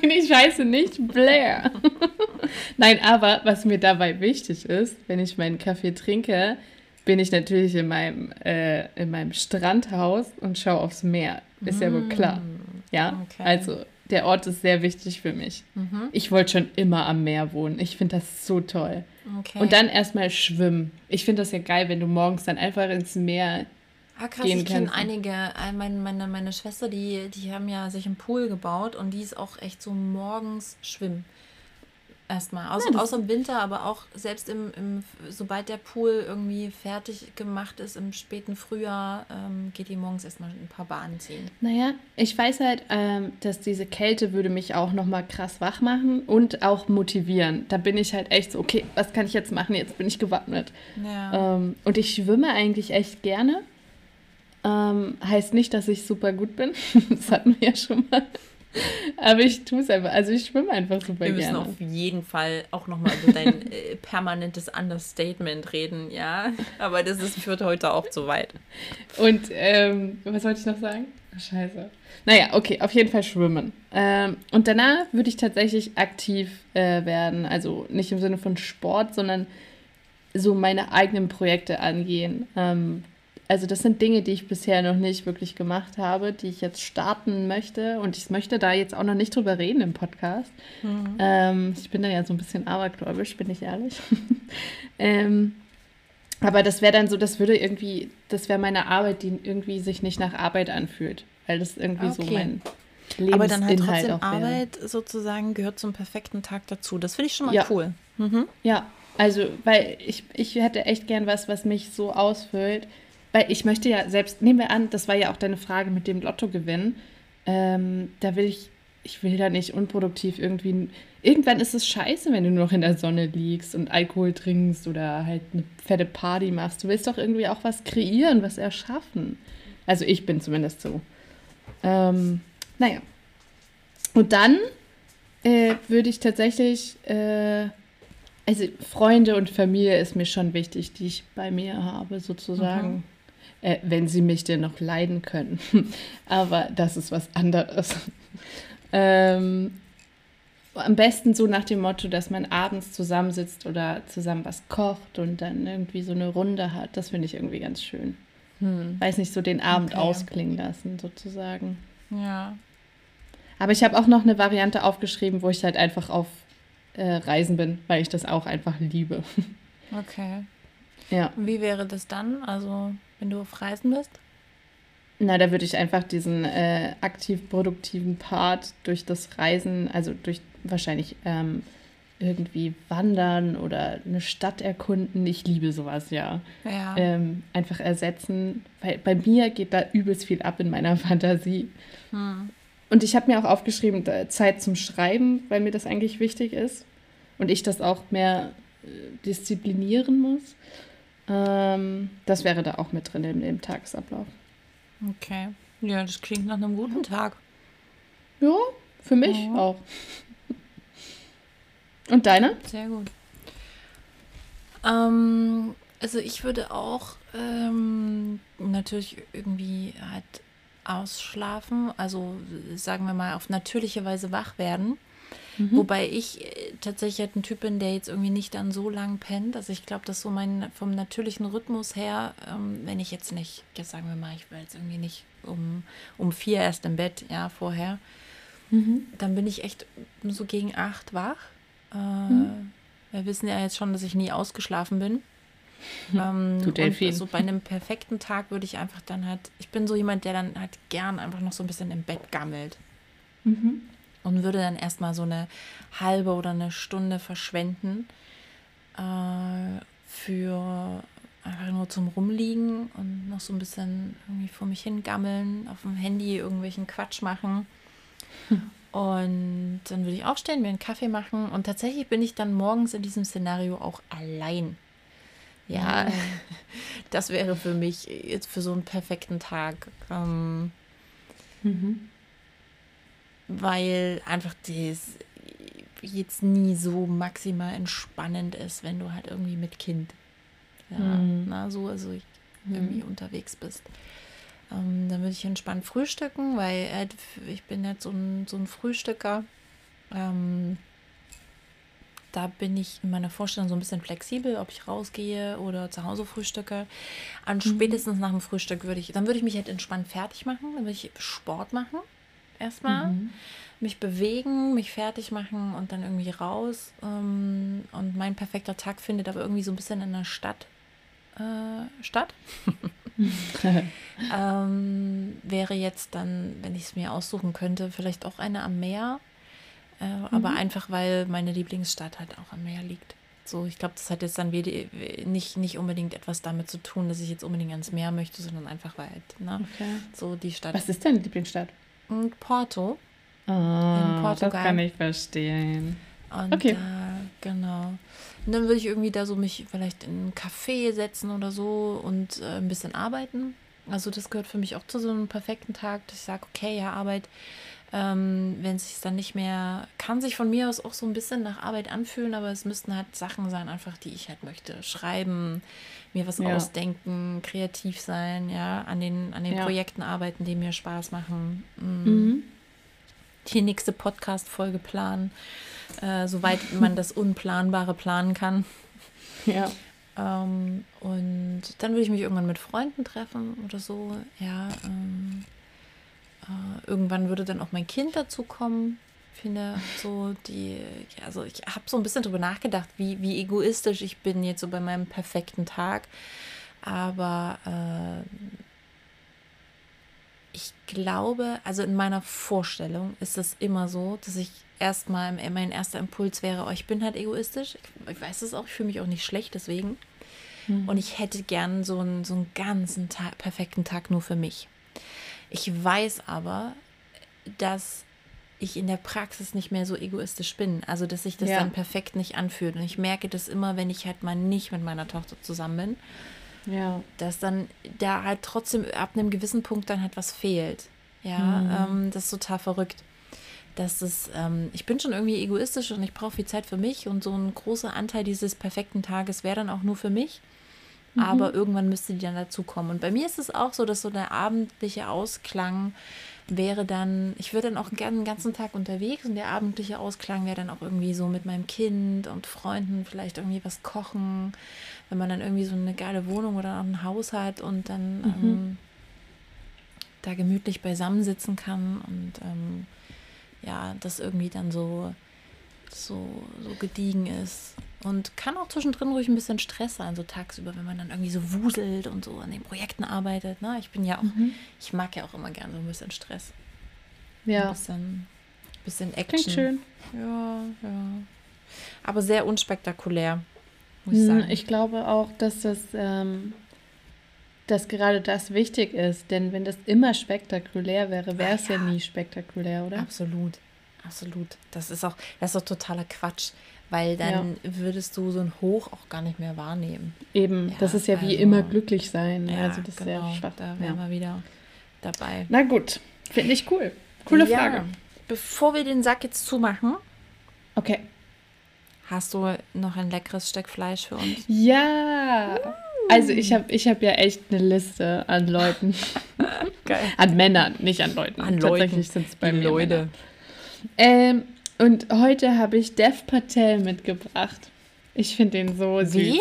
ich heiße nicht Blair. Nein, aber was mir dabei wichtig ist, wenn ich meinen Kaffee trinke, bin ich natürlich in meinem, äh, in meinem Strandhaus und schaue aufs Meer. Ist ja wohl klar. Ja, Mm, Okay. also der Ort ist sehr wichtig für mich. Mhm. Ich wollte schon immer am Meer wohnen. Ich finde das so toll. Okay. Und dann erstmal schwimmen. Ich finde das ja geil, wenn du morgens dann einfach ins Meer. Ah, krass, ich kenne einige, äh, meine, meine, meine Schwester, die, die haben ja sich einen Pool gebaut und die ist auch echt so morgens schwimmen. Erstmal. Außer, ja, außer im Winter, aber auch selbst im, im, sobald der Pool irgendwie fertig gemacht ist, im späten Frühjahr, ähm, geht die morgens erstmal ein paar Bahnen ziehen. Naja, ich weiß halt, ähm, dass diese Kälte würde mich auch nochmal krass wach machen und auch motivieren. Da bin ich halt echt so, okay, was kann ich jetzt machen? Jetzt bin ich gewappnet. Ja. Ähm, und ich schwimme eigentlich echt gerne. Ähm, heißt nicht, dass ich super gut bin. *laughs* das hatten wir ja schon mal. *laughs* Aber ich tue es einfach. Also ich schwimme einfach super gerne. Wir müssen gerne. auf jeden Fall auch nochmal über dein *laughs* äh, permanentes Understatement reden, ja. Aber das ist, führt heute auch zu weit. Und ähm, was wollte ich noch sagen? scheiße. Naja, okay, auf jeden Fall schwimmen. Ähm, und danach würde ich tatsächlich aktiv äh, werden. Also nicht im Sinne von Sport, sondern so meine eigenen Projekte angehen. Ähm, also das sind Dinge, die ich bisher noch nicht wirklich gemacht habe, die ich jetzt starten möchte. Und ich möchte da jetzt auch noch nicht drüber reden im Podcast. Mhm. Ähm, ich bin da ja so ein bisschen abergläubisch, bin ich ehrlich. *laughs* ähm, aber das wäre dann so, das würde irgendwie, das wäre meine Arbeit, die irgendwie sich nicht nach Arbeit anfühlt. Weil das irgendwie okay. so mein Lebensinhalt Aber dann halt trotzdem Arbeit sozusagen gehört zum perfekten Tag dazu. Das finde ich schon mal ja. cool. Mhm. Ja, also, weil ich, ich hätte echt gern was, was mich so ausfüllt, weil ich möchte ja selbst, nehmen wir an, das war ja auch deine Frage mit dem Lottogewinn. Ähm, da will ich, ich will da nicht unproduktiv irgendwie. Irgendwann ist es scheiße, wenn du nur noch in der Sonne liegst und Alkohol trinkst oder halt eine fette Party machst. Du willst doch irgendwie auch was kreieren, was erschaffen. Also ich bin zumindest so. Ähm, naja. Und dann äh, würde ich tatsächlich, äh, also Freunde und Familie ist mir schon wichtig, die ich bei mir habe, sozusagen. Äh, wenn sie mich denn noch leiden können. *laughs* Aber das ist was anderes. *laughs* ähm, am besten so nach dem Motto, dass man abends zusammensitzt oder zusammen was kocht und dann irgendwie so eine Runde hat. Das finde ich irgendwie ganz schön. Hm. Weiß nicht, so den Abend okay. ausklingen lassen, sozusagen. Ja. Aber ich habe auch noch eine Variante aufgeschrieben, wo ich halt einfach auf äh, Reisen bin, weil ich das auch einfach liebe. *laughs* Okay. Ja. Wie wäre das dann? Also wenn du auf Reisen bist? Na, da würde ich einfach diesen äh, aktiv produktiven Part durch das Reisen, also durch wahrscheinlich ähm, irgendwie wandern oder eine Stadt erkunden. Ich liebe sowas, ja. ja. Ähm, einfach ersetzen, weil bei mir geht da übelst viel ab in meiner *laughs* Fantasie. Hm. Und ich habe mir auch aufgeschrieben, Zeit zum Schreiben, weil mir das eigentlich wichtig ist und ich das auch mehr äh, disziplinieren muss. Ähm, das wäre da auch mit drin in dem Tagesablauf. Okay. Ja, das klingt nach einem guten Tag. Ja, für mich ja. auch. Und deine? Sehr gut. Ähm, also ich würde auch ähm, natürlich irgendwie halt ausschlafen, also sagen wir mal auf natürliche Weise wach werden. Mhm. Wobei ich äh, tatsächlich halt ein Typ bin, der jetzt irgendwie nicht dann so lang pennt. Also ich glaube, dass so mein vom natürlichen Rhythmus her, ähm, wenn ich jetzt nicht, jetzt sagen wir mal, ich will jetzt irgendwie nicht um, um vier erst im Bett, ja, vorher, mhm. dann bin ich echt so gegen acht wach. Äh, mhm. Wir wissen ja jetzt schon, dass ich nie ausgeschlafen bin. Ähm, du Delfin. Und so bei einem perfekten Tag würde ich einfach dann halt, ich bin so jemand, der dann halt gern einfach noch so ein bisschen im Bett gammelt. Mhm und würde dann erstmal so eine halbe oder eine Stunde verschwenden äh, für einfach nur zum Rumliegen und noch so ein bisschen irgendwie vor mich hingammeln, auf dem Handy irgendwelchen Quatsch machen. *laughs* Und dann würde ich aufstehen, mir einen Kaffee machen und tatsächlich bin ich dann morgens in diesem Szenario auch allein. Ja, ja. *laughs* das wäre für mich jetzt für so einen perfekten Tag. Ähm, mhm weil einfach das jetzt nie so maximal entspannend ist, wenn du halt irgendwie mit Kind ja, mhm. na, so also mhm. irgendwie unterwegs bist. Ähm, dann würde ich entspannt frühstücken, weil äh, ich bin jetzt so ein, so ein Frühstücker. Ähm, da bin ich in meiner Vorstellung so ein bisschen flexibel, ob ich rausgehe oder zu Hause frühstücke. An mhm. spätestens nach dem Frühstück würde ich, dann würde ich mich halt entspannt fertig machen, dann würde ich Sport machen erstmal. Mhm. Mich bewegen, mich fertig machen und dann irgendwie raus. Ähm, und mein perfekter Tag findet aber irgendwie so ein bisschen in der Stadt äh, statt. *laughs* ähm, wäre jetzt dann, wenn ich es mir aussuchen könnte, vielleicht auch eine am Meer. Äh, aber einfach, weil meine Lieblingsstadt halt auch am Meer liegt. So, ich glaube, das hat jetzt dann wieder nicht, nicht unbedingt etwas damit zu tun, dass ich jetzt unbedingt ans Meer möchte, sondern einfach, weil halt, ne, Okay. so die Stadt. Was ist deine Lieblingsstadt? Und Porto. Ah, das Portugal. kann ich verstehen. Und Okay. da, genau. Und dann würde ich irgendwie da so mich vielleicht in einen Café setzen oder so und äh, ein bisschen arbeiten. Also das gehört für mich auch zu so einem perfekten Tag, dass ich sage, okay, ja, Arbeit, ähm, wenn es sich dann nicht mehr, kann sich von mir aus auch so ein bisschen nach Arbeit anfühlen, aber es müssten halt Sachen sein, einfach die ich halt möchte. Schreiben, mir was Ja. ausdenken, kreativ sein, ja, an den, an den Ja. Projekten arbeiten, die mir Spaß machen. Mm Mhm. die nächste Podcast-Folge planen, äh, soweit *laughs* man das Unplanbare planen kann. Ja. Ähm, und dann würde ich mich irgendwann mit Freunden treffen oder so. Ja, ähm, äh, irgendwann würde dann auch mein Kind dazu kommen. Ich finde so die, also ich habe so ein bisschen drüber nachgedacht, wie, wie egoistisch ich bin jetzt so bei meinem perfekten Tag. Aber äh, ich glaube, also in meiner Vorstellung ist es immer so, dass ich erstmal, mein erster Impuls wäre, oh, ich bin halt egoistisch. Ich, ich weiß es auch, ich fühle mich auch nicht schlecht deswegen. Und ich hätte gern so einen, so einen ganzen Tag, perfekten Tag nur für mich. Ich weiß aber, dass ich in der Praxis nicht mehr so egoistisch bin. Also, dass sich das Ja. dann perfekt nicht anfühlt. Und ich merke das immer, wenn ich halt mal nicht mit meiner Tochter zusammen bin, Ja. dass dann da halt trotzdem ab einem gewissen Punkt dann halt was fehlt. Ja, Mhm. ähm, das ist total verrückt. Das ist, ähm, ich bin schon irgendwie egoistisch und ich brauche viel Zeit für mich und so ein großer Anteil dieses perfekten Tages wäre dann auch nur für mich. Mhm. Aber irgendwann müsste die dann dazukommen. Und bei mir ist es auch so, dass so der abendliche Ausklang wäre dann, ich würde dann auch gerne den ganzen Tag unterwegs und der abendliche Ausklang wäre dann auch irgendwie so mit meinem Kind und Freunden vielleicht irgendwie was kochen, wenn man dann irgendwie so eine geile Wohnung oder auch ein Haus hat und dann ähm, da gemütlich beisammen sitzen kann und ähm, ja, das irgendwie dann so, so, so gediegen ist. Und kann auch zwischendrin ruhig ein bisschen Stress sein, so tagsüber, wenn man dann irgendwie so wuselt und so an den Projekten arbeitet. Ne? Ich bin ja auch, ich mag ja auch immer gerne so ein bisschen Stress. Ein Ja. bisschen, bisschen Action. Klingt schön. Ja, ja. Aber sehr unspektakulär, muss ich Hm, sagen. Ich glaube auch, dass das, ähm, dass gerade das wichtig ist, denn wenn das immer spektakulär wäre, wäre es ja. nie spektakulär, oder? Absolut, absolut. Das ist auch, das ist auch totaler Quatsch, weil dann würdest du so ein Hoch auch gar nicht mehr wahrnehmen. Eben, Ja, das ist ja wie also- immer glücklich sein. Ja, also das ist ja genau, schwach. Da wären Ja. wir wieder dabei. Na gut, finde ich cool. Coole Ja. Frage. Bevor wir den Sack jetzt zumachen, Okay. hast du noch ein leckeres Stück Fleisch für uns? Ja. Also ich habe ich hab ja echt eine Liste an Leuten. *laughs* Geil. An Männern, nicht an Leuten. An Leuten. Tatsächlich sind es bei Die mir Leute. Ähm, und heute habe ich Dev Patel mitgebracht. Ich finde den so süß. Wen?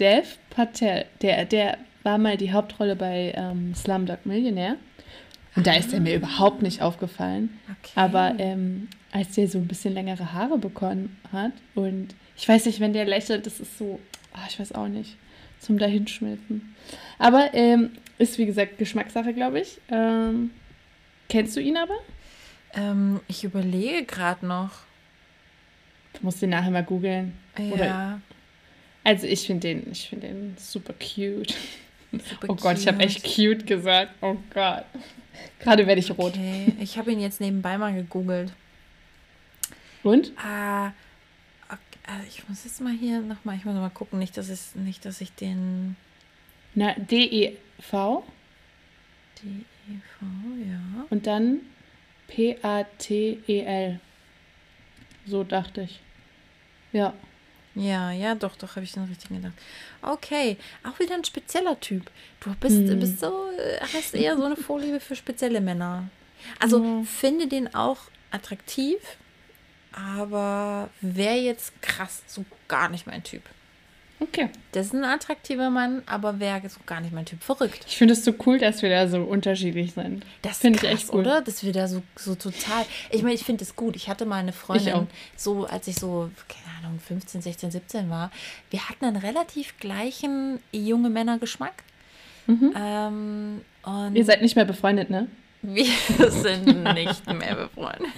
Dev Patel. Der, der war mal die Hauptrolle bei ähm, Slumdog Millionaire. Und da ist er mir überhaupt nicht aufgefallen. Okay. Aber ähm, als der so ein bisschen längere Haare bekommen hat und ich weiß nicht, wenn der lächelt, das ist so, ah, ich weiß auch nicht, zum Dahinschmelzen. Aber ähm, ist wie gesagt Geschmackssache, glaube ich. Ähm, kennst du ihn aber? Ähm, ich überlege gerade noch. Du musst ihn nachher mal googeln. Oder- Ja. Also ich finde den, ich finde den super cute. super Oh Gott, ich habe echt cute gesagt. Oh Gott. Gerade werde ich rot. Okay, ich habe ihn jetzt nebenbei mal gegoogelt. Und? Ah, ok- äh, ich muss jetzt mal hier nochmal, ich muss mal gucken, nicht, dass ich, nicht, dass ich den Na, D-E-V DEV, ja. und dann P-A-T-E-L. So dachte ich. Ja. Ja, ja, doch, doch, habe ich den richtigen gedacht. Okay, auch wieder ein spezieller Typ. Du bist, Hm. bist so, äh, hast eher so eine Vorliebe für spezielle Männer. Also Ja. finde den auch attraktiv, aber wäre jetzt krass so gar nicht mein Typ. Okay. Das ist ein attraktiver Mann, aber wäre so gar nicht mein Typ. Verrückt. Ich finde es so cool, dass wir da so unterschiedlich sind. Das Finde ich echt cool. oder? Dass wir da so, so total. Ich meine, ich finde es gut. Ich hatte mal eine Freundin, so als ich so, keine Ahnung, 15, 16, 17 war. Wir hatten einen relativ gleichen junge Männergeschmack. Ähm, und Ihr seid nicht mehr befreundet, ne? Wir sind nicht mehr befreundet.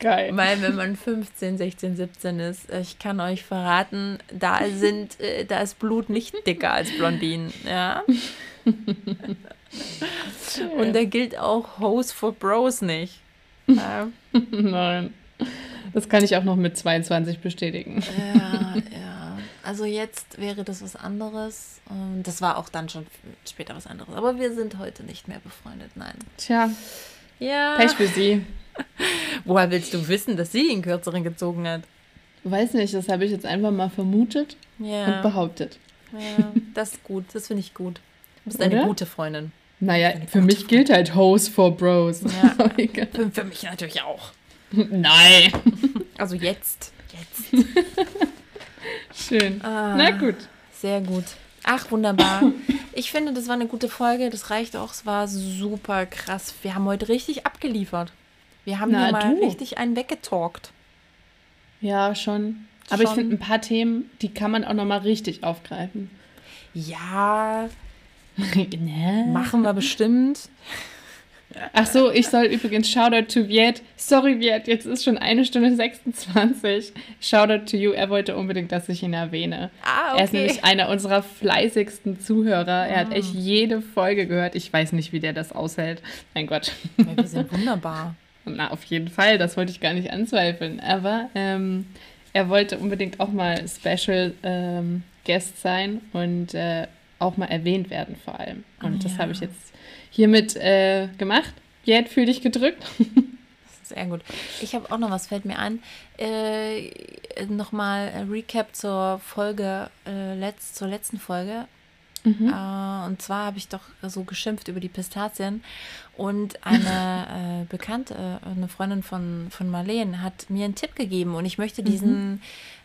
Geil. Weil wenn man 15, 16, 17 ist, ich kann euch verraten, da sind, äh, da ist Blut nicht dicker als Blondinen, ja. *laughs* Und da gilt auch Hose for Bros nicht. Ja. *laughs* Nein. Das kann ich auch noch mit 22 bestätigen. Ja, ja. Also jetzt wäre das was anderes. Das war auch dann schon später was anderes. Aber wir sind heute nicht mehr befreundet, nein. Tja. Ja. Pech für sie. *laughs* Woher willst du wissen, dass sie den kürzeren gezogen hat? Weiß nicht, das habe ich jetzt einfach mal vermutet ja. und behauptet. Ja, das ist gut, das finde ich gut. Du bist eine gute Freundin. Naja, für mich Freundin. gilt halt Hose for Bros. Ja, *laughs* für, für mich natürlich auch. *laughs* Nein. Also jetzt. Jetzt. Schön. Ah, Na gut. Sehr gut. Ach, wunderbar. *coughs* Ich finde, das war eine gute Folge. Das reicht auch. Es war super krass. Wir haben heute richtig abgeliefert. Wir haben Na, hier mal du. richtig einen weggetalkt. Ja, schon. Aber schon. ich finde, ein paar Themen, die kann man auch noch mal richtig aufgreifen. Ja. *laughs* ne? Machen wir bestimmt. Ach so, ich soll übrigens Shoutout to Viet. Sorry, Viet, jetzt ist schon eine Stunde 26. Shoutout to you. Er wollte unbedingt, dass ich ihn erwähne. Ah, okay. Er ist nämlich einer unserer fleißigsten Zuhörer. Er hat echt ah. jede Folge gehört. Ich weiß nicht, wie der das aushält. Mein Gott. Ja, wir sind wunderbar. *laughs* Na, auf jeden Fall. Das wollte ich gar nicht anzweifeln. Aber ähm, er wollte unbedingt auch mal Special ähm, Guest sein und äh, auch mal erwähnt werden vor allem. Und oh, das habe ich jetzt hiermit äh, gemacht. Jed, fühl dich gedrückt. *laughs* Sehr gut. Ich habe auch noch was, fällt mir an. Äh, Nochmal Recap zur Folge, äh, letzt, zur letzten Folge. Mhm. Äh, und zwar habe ich doch so geschimpft über die Pistazien. Und eine *laughs* äh, Bekannte, eine Freundin von, von Marleen, hat mir einen Tipp gegeben. Und ich möchte diesen, mhm.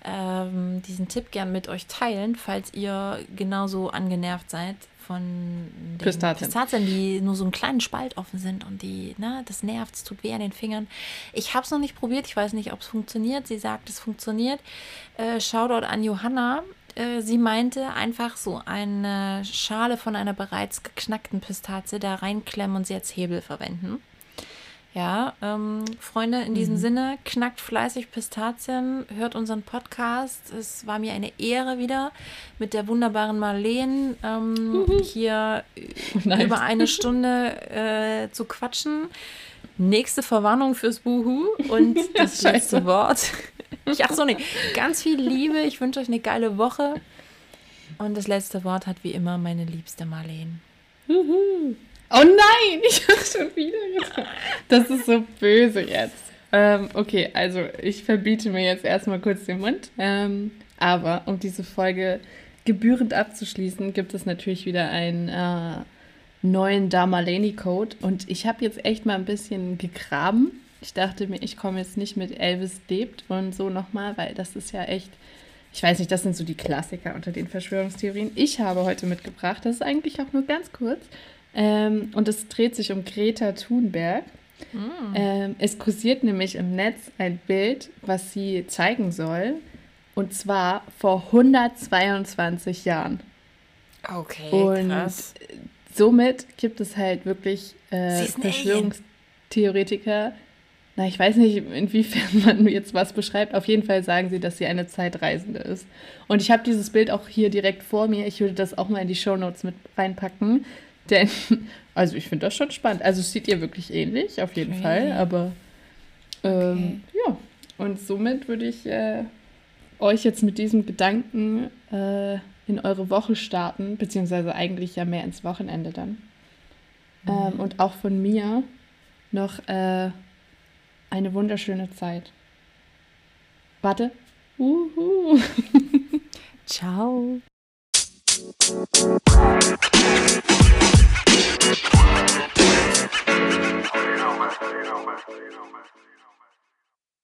ähm, diesen Tipp gern mit euch teilen, falls ihr genauso angenervt seid von den Pistazien. Pistazien, die nur so einen kleinen Spalt offen sind und die, ne, das nervt, es tut weh an den Fingern. Ich habe es noch nicht probiert, ich weiß nicht, ob es funktioniert. Sie sagt, es funktioniert. Äh, Shoutout an Johanna. Äh, sie meinte einfach so eine Schale von einer bereits geknackten Pistazie da reinklemmen und sie als Hebel verwenden. Ja, ähm, Freunde, in diesem mhm. Sinne, knackt fleißig Pistazien, hört unseren Podcast. Es war mir eine Ehre wieder mit der wunderbaren Marleen ähm, mhm. hier *laughs* nice. über eine Stunde äh, zu quatschen. Nächste Verwarnung fürs Buhu und *laughs* das letzte Wort. *laughs* Ich, ach so, nee, ganz viel Liebe. Ich wünsche euch eine geile Woche. Und das letzte Wort hat wie immer meine liebste Marleen. Juhu. Oh nein, *laughs* ich habe schon wieder gesagt. Das ist so böse jetzt. Ähm, okay, also ich verbiete mir jetzt erstmal kurz den Mund. Ähm, aber um diese Folge gebührend abzuschließen, gibt es natürlich wieder einen äh, neuen Damaleni-Code. Und ich habe jetzt echt mal ein bisschen gegraben. Ich dachte mir, ich komme jetzt nicht mit Elvis lebt und so nochmal, weil das ist ja echt ich weiß nicht, das sind so die Klassiker unter den Verschwörungstheorien. Ich habe heute mitgebracht, das ist eigentlich auch nur ganz kurz, ähm, und es dreht sich um Greta Thunberg. Mm. Ähm, es kursiert nämlich im Netz ein Bild, was sie zeigen soll. Und zwar vor 122 Jahren. Okay, und krass. Somit gibt es halt wirklich äh, Verschwörungstheoretiker. Na, ich weiß nicht, inwiefern man *laughs* jetzt was beschreibt. Auf jeden Fall sagen sie, dass sie eine Zeitreisende ist. Und ich habe dieses Bild auch hier direkt vor mir. Ich würde das auch mal in die Shownotes mit reinpacken. Denn, *laughs* also ich finde das schon spannend. Also es sieht ihr wirklich ähnlich, auf jeden okay. Fall, aber ähm, okay. ja. Und somit würde ich äh, euch jetzt mit diesem Gedanken äh, in eure Woche starten, beziehungsweise eigentlich ja mehr ins Wochenende dann. Mhm. Ähm, und auch von mir noch äh, eine wunderschöne Zeit. Warte. Uhu. *laughs* Ciao. You know, man. You know, man. You know, man.